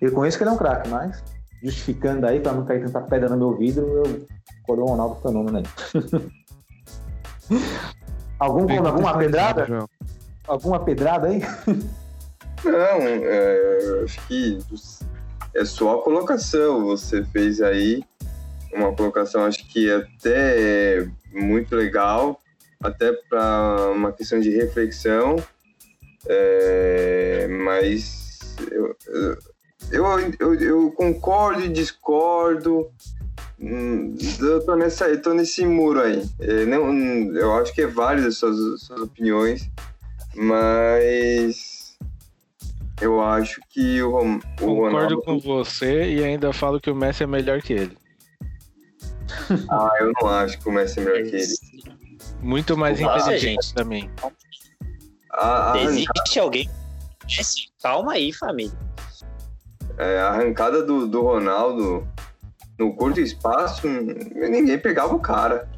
[SPEAKER 1] Eu conheço que ele é um craque, mas justificando aí, para não cair tanta pedra no meu vidro, eu coloquei o Ronaldo Fenômeno aí. Algum, alguma pedrada? Alguma pedrada aí?
[SPEAKER 7] Não, é, acho que é só a colocação. Você fez aí uma colocação, acho que até muito legal, até para uma questão de reflexão. É, mas eu, eu, eu, eu, concordo e discordo. Hum, eu tô, nessa, eu tô nesse muro aí. É, não, eu acho que é válido as suas, suas opiniões, mas eu acho que o, o
[SPEAKER 4] Concordo
[SPEAKER 7] Ronaldo...
[SPEAKER 4] com você e ainda falo que o Messi é melhor que ele.
[SPEAKER 7] Ah, eu não acho que o Messi é melhor que ele.
[SPEAKER 4] Muito mais
[SPEAKER 6] Nossa,
[SPEAKER 4] inteligente
[SPEAKER 6] gente.
[SPEAKER 4] também.
[SPEAKER 7] A, a,
[SPEAKER 6] Existe alguém. Messi, Calma aí, família.
[SPEAKER 7] É, a arrancada do, do Ronaldo no curto espaço, ninguém pegava o cara.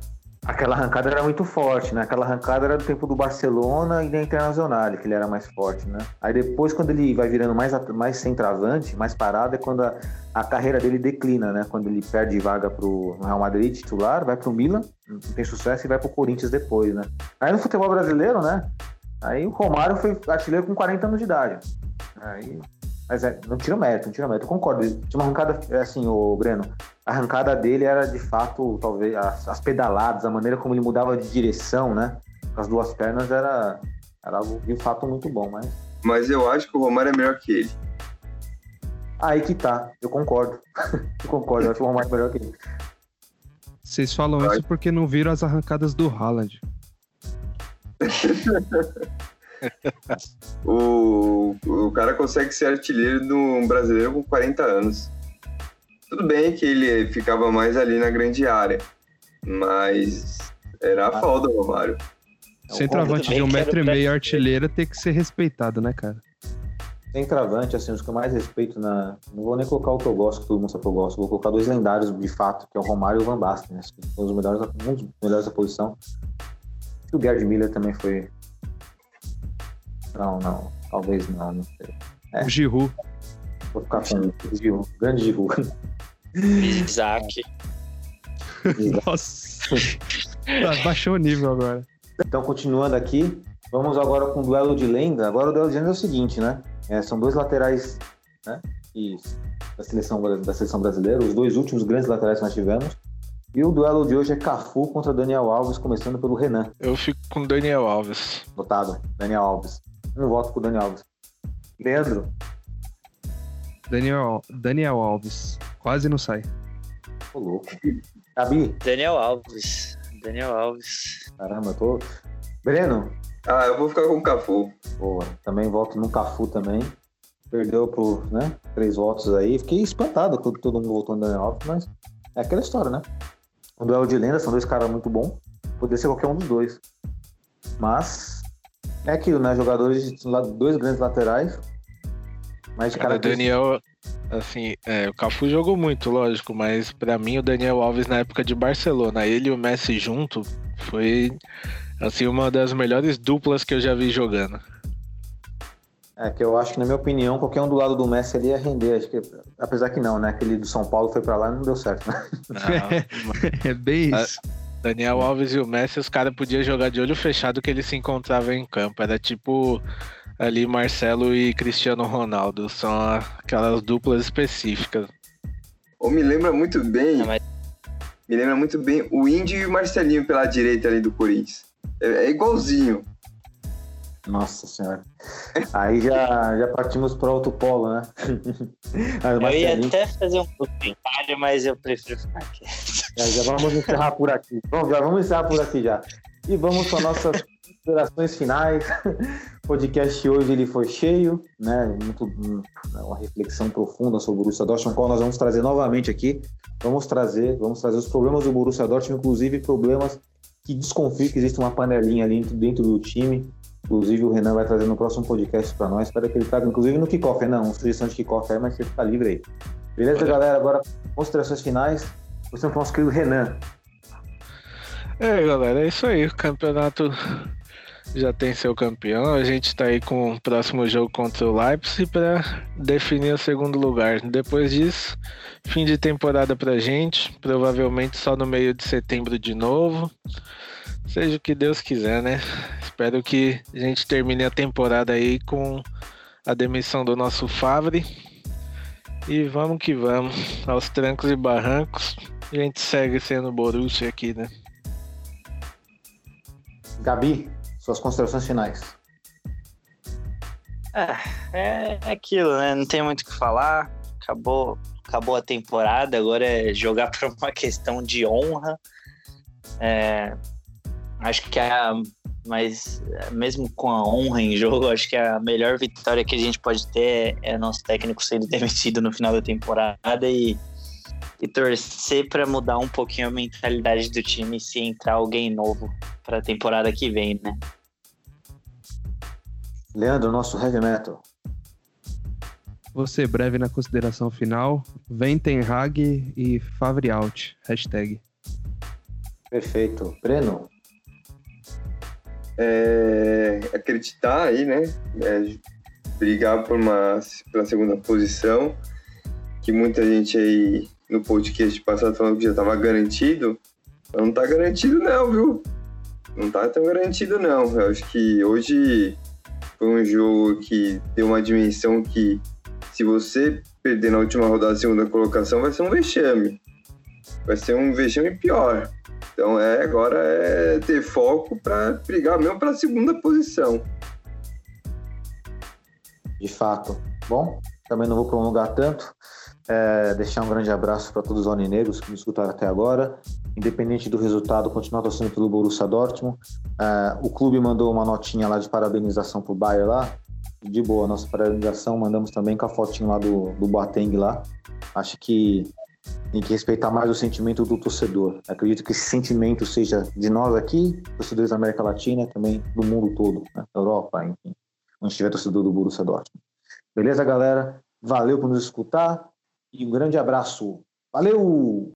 [SPEAKER 1] Aquela arrancada era muito forte, né? Aquela arrancada era do tempo do Barcelona e da Internacional, que ele era mais forte, né? Aí depois, quando ele vai virando mais, mais centroavante, mais parado, é quando a, a carreira dele declina, né? Quando ele perde vaga pro Real Madrid titular, vai pro Milan, tem sucesso e vai pro Corinthians depois, né? Aí no futebol brasileiro, né? Aí o Romário foi artilheiro com 40 anos de idade. Aí, mas é, não tira o mérito, não tira o mérito. Eu concordo. Tinha uma arrancada, é assim, o Breno, a arrancada dele era de fato, talvez, as, as pedaladas, a maneira como ele mudava de direção, né? Com as duas pernas era, era algo de fato muito bom, mas.
[SPEAKER 7] Mas eu acho que o Romário é melhor que ele.
[SPEAKER 1] Aí que tá, eu concordo. eu concordo, eu acho o Romário melhor que ele.
[SPEAKER 5] Vocês falam
[SPEAKER 7] Vai.
[SPEAKER 5] isso porque não viram as arrancadas do Haaland.
[SPEAKER 7] O, o cara consegue ser artilheiro de um brasileiro com 40 anos. Tudo bem que ele ficava mais ali na grande área, mas era a falta do Romário.
[SPEAKER 1] É,
[SPEAKER 5] Centroavante de um metro e meio artilheiro tem que ser respeitado, né, cara?
[SPEAKER 1] Centroavante, assim, os que eu mais respeito na. Não vou nem colocar o que eu gosto, que todo mundo sabe que eu gosto. Vou colocar dois lendários de fato, que é o Romário e o Van Basten, né? São os melhores, um dos melhores da posição. E o Gerd Miller também foi. Não, não. Talvez não, não sei. É.
[SPEAKER 5] O Giroud.
[SPEAKER 1] Vou ficar com o Giroud, grande Giroud.
[SPEAKER 6] Isaac.
[SPEAKER 5] Nossa. Ah, Baixou o nível agora.
[SPEAKER 1] Então, continuando aqui, vamos agora com o duelo de lenda. Agora o duelo de lenda é o seguinte, né? É, são dois laterais né? e da, seleção, da seleção brasileira, os dois últimos grandes laterais que nós tivemos. E o duelo de hoje é Cafu contra Daniel Alves, começando pelo Renan.
[SPEAKER 4] Eu fico com Daniel Alves.
[SPEAKER 1] Votado, Daniel Alves. Um voto pro Daniel Alves. Leandro,
[SPEAKER 5] Daniel, Daniel Alves. Quase não sai.
[SPEAKER 1] tô louco. Gabi,
[SPEAKER 6] Daniel Alves. Daniel Alves.
[SPEAKER 1] caramba, eu tô. Breno,
[SPEAKER 7] Ah, eu vou ficar com o Cafu.
[SPEAKER 1] boa. Também voto no Cafu também. Perdeu por, né? Três votos aí. Fiquei espantado quando todo mundo votou no Daniel Alves, mas é aquela história, né? Um duelo de lenda, são dois caras muito bons. Poderia ser qualquer um dos dois. Mas é aquilo, né? Jogadores de dois grandes laterais. Mas de
[SPEAKER 4] Cara,
[SPEAKER 1] cara
[SPEAKER 4] o Daniel, assim, é, o Cafu jogou muito, lógico, mas pra mim o Daniel Alves na época de Barcelona, ele e o Messi junto, foi assim uma das melhores duplas que eu já vi jogando.
[SPEAKER 1] É que eu acho que, na minha opinião, qualquer um do lado do Messi ali ia render. Acho que, apesar que não, né? Aquele do São Paulo foi pra lá e não deu certo, né?
[SPEAKER 4] Não,
[SPEAKER 5] É bem isso.
[SPEAKER 4] Daniel Alves e o Messi, os caras podiam jogar de olho fechado que eles se encontravam em campo. Era tipo ali Marcelo e Cristiano Ronaldo. São aquelas duplas específicas.
[SPEAKER 7] Ou me lembra muito bem.
[SPEAKER 6] Não, mas-
[SPEAKER 7] Me lembra muito bem o Índio e o Marcelinho pela direita ali do Corinthians. É, é igualzinho.
[SPEAKER 1] Nossa senhora. Aí já, já partimos para outro polo, né?
[SPEAKER 6] Eu ia até fazer um comentário, mas eu prefiro ficar quieto.
[SPEAKER 1] já, já vamos encerrar por aqui. Bom, já vamos encerrar por aqui já. E vamos para nossas considerações finais. O podcast hoje ele foi cheio, né? Muito, uma reflexão profunda sobre o Borussia Dortmund, qual nós vamos trazer novamente aqui. Vamos trazer, vamos trazer os problemas do Borussia Dortmund, inclusive problemas que desconfio que existe uma panelinha ali dentro, dentro do time. Inclusive o Renan vai trazer no próximo podcast para nós. Espero que ele traga, inclusive no kickoff, Renan, uma sugestão de kickoff aí, mas você fica livre aí. Beleza, galera? Agora, considerações finais. Você com o nosso querido Renan.
[SPEAKER 4] É, galera, é isso aí. O campeonato já tem seu campeão. A gente tá aí com o próximo jogo contra o Leipzig para definir o segundo lugar. Depois disso, fim de temporada pra gente. Provavelmente só no meio de setembro de novo. Seja o que Deus quiser, né? Espero que a gente termine a temporada aí com a demissão do nosso Favre. E vamos que vamos. Aos trancos e barrancos. A gente segue sendo Borussia aqui, né?
[SPEAKER 1] Gabi, suas considerações finais.
[SPEAKER 6] É, é aquilo, né? Não tem muito o que falar. Acabou, acabou a temporada, agora é jogar por uma questão de honra. É, acho que a mas mesmo com a honra em jogo, acho que a melhor vitória que a gente pode ter é, é nosso técnico sendo demitido no final da temporada e, e torcer para mudar um pouquinho a mentalidade do time se entrar alguém novo para a temporada que vem, né?
[SPEAKER 1] Leandro, nosso heavy metal.
[SPEAKER 5] Você breve na consideração final. Vem Ten Hag e Favre out. Hashtag.
[SPEAKER 1] Perfeito. Breno?
[SPEAKER 7] É, acreditar aí, né? É, brigar por uma pela segunda posição, que muita gente aí no podcast passado falando que já estava garantido. Não está garantido não, viu? Não está tão garantido não. Eu acho que hoje foi um jogo que deu uma dimensão que se você perder na última rodada a segunda colocação vai ser um vexame. Vai ser um vexame pior. Então é agora é ter foco para brigar mesmo para a segunda posição.
[SPEAKER 1] De fato. Bom, também não vou prolongar tanto. É, deixar um grande abraço para todos os oninegros que me escutaram até agora. Independente do resultado, continuar torcendo pelo Borussia Dortmund. É, o clube mandou uma notinha lá de parabenização pro Bayer lá. De boa, nossa parabenização. Mandamos também com a fotinho lá do, do Boateng lá. Acho que tem que respeitar mais o sentimento do torcedor. Acredito que esse sentimento seja de nós aqui, torcedores da América Latina, também do mundo todo, né? Europa, enfim, onde estiver torcedor do Borussia Dortmund. Beleza, galera? Valeu por nos escutar e um grande abraço. Valeu!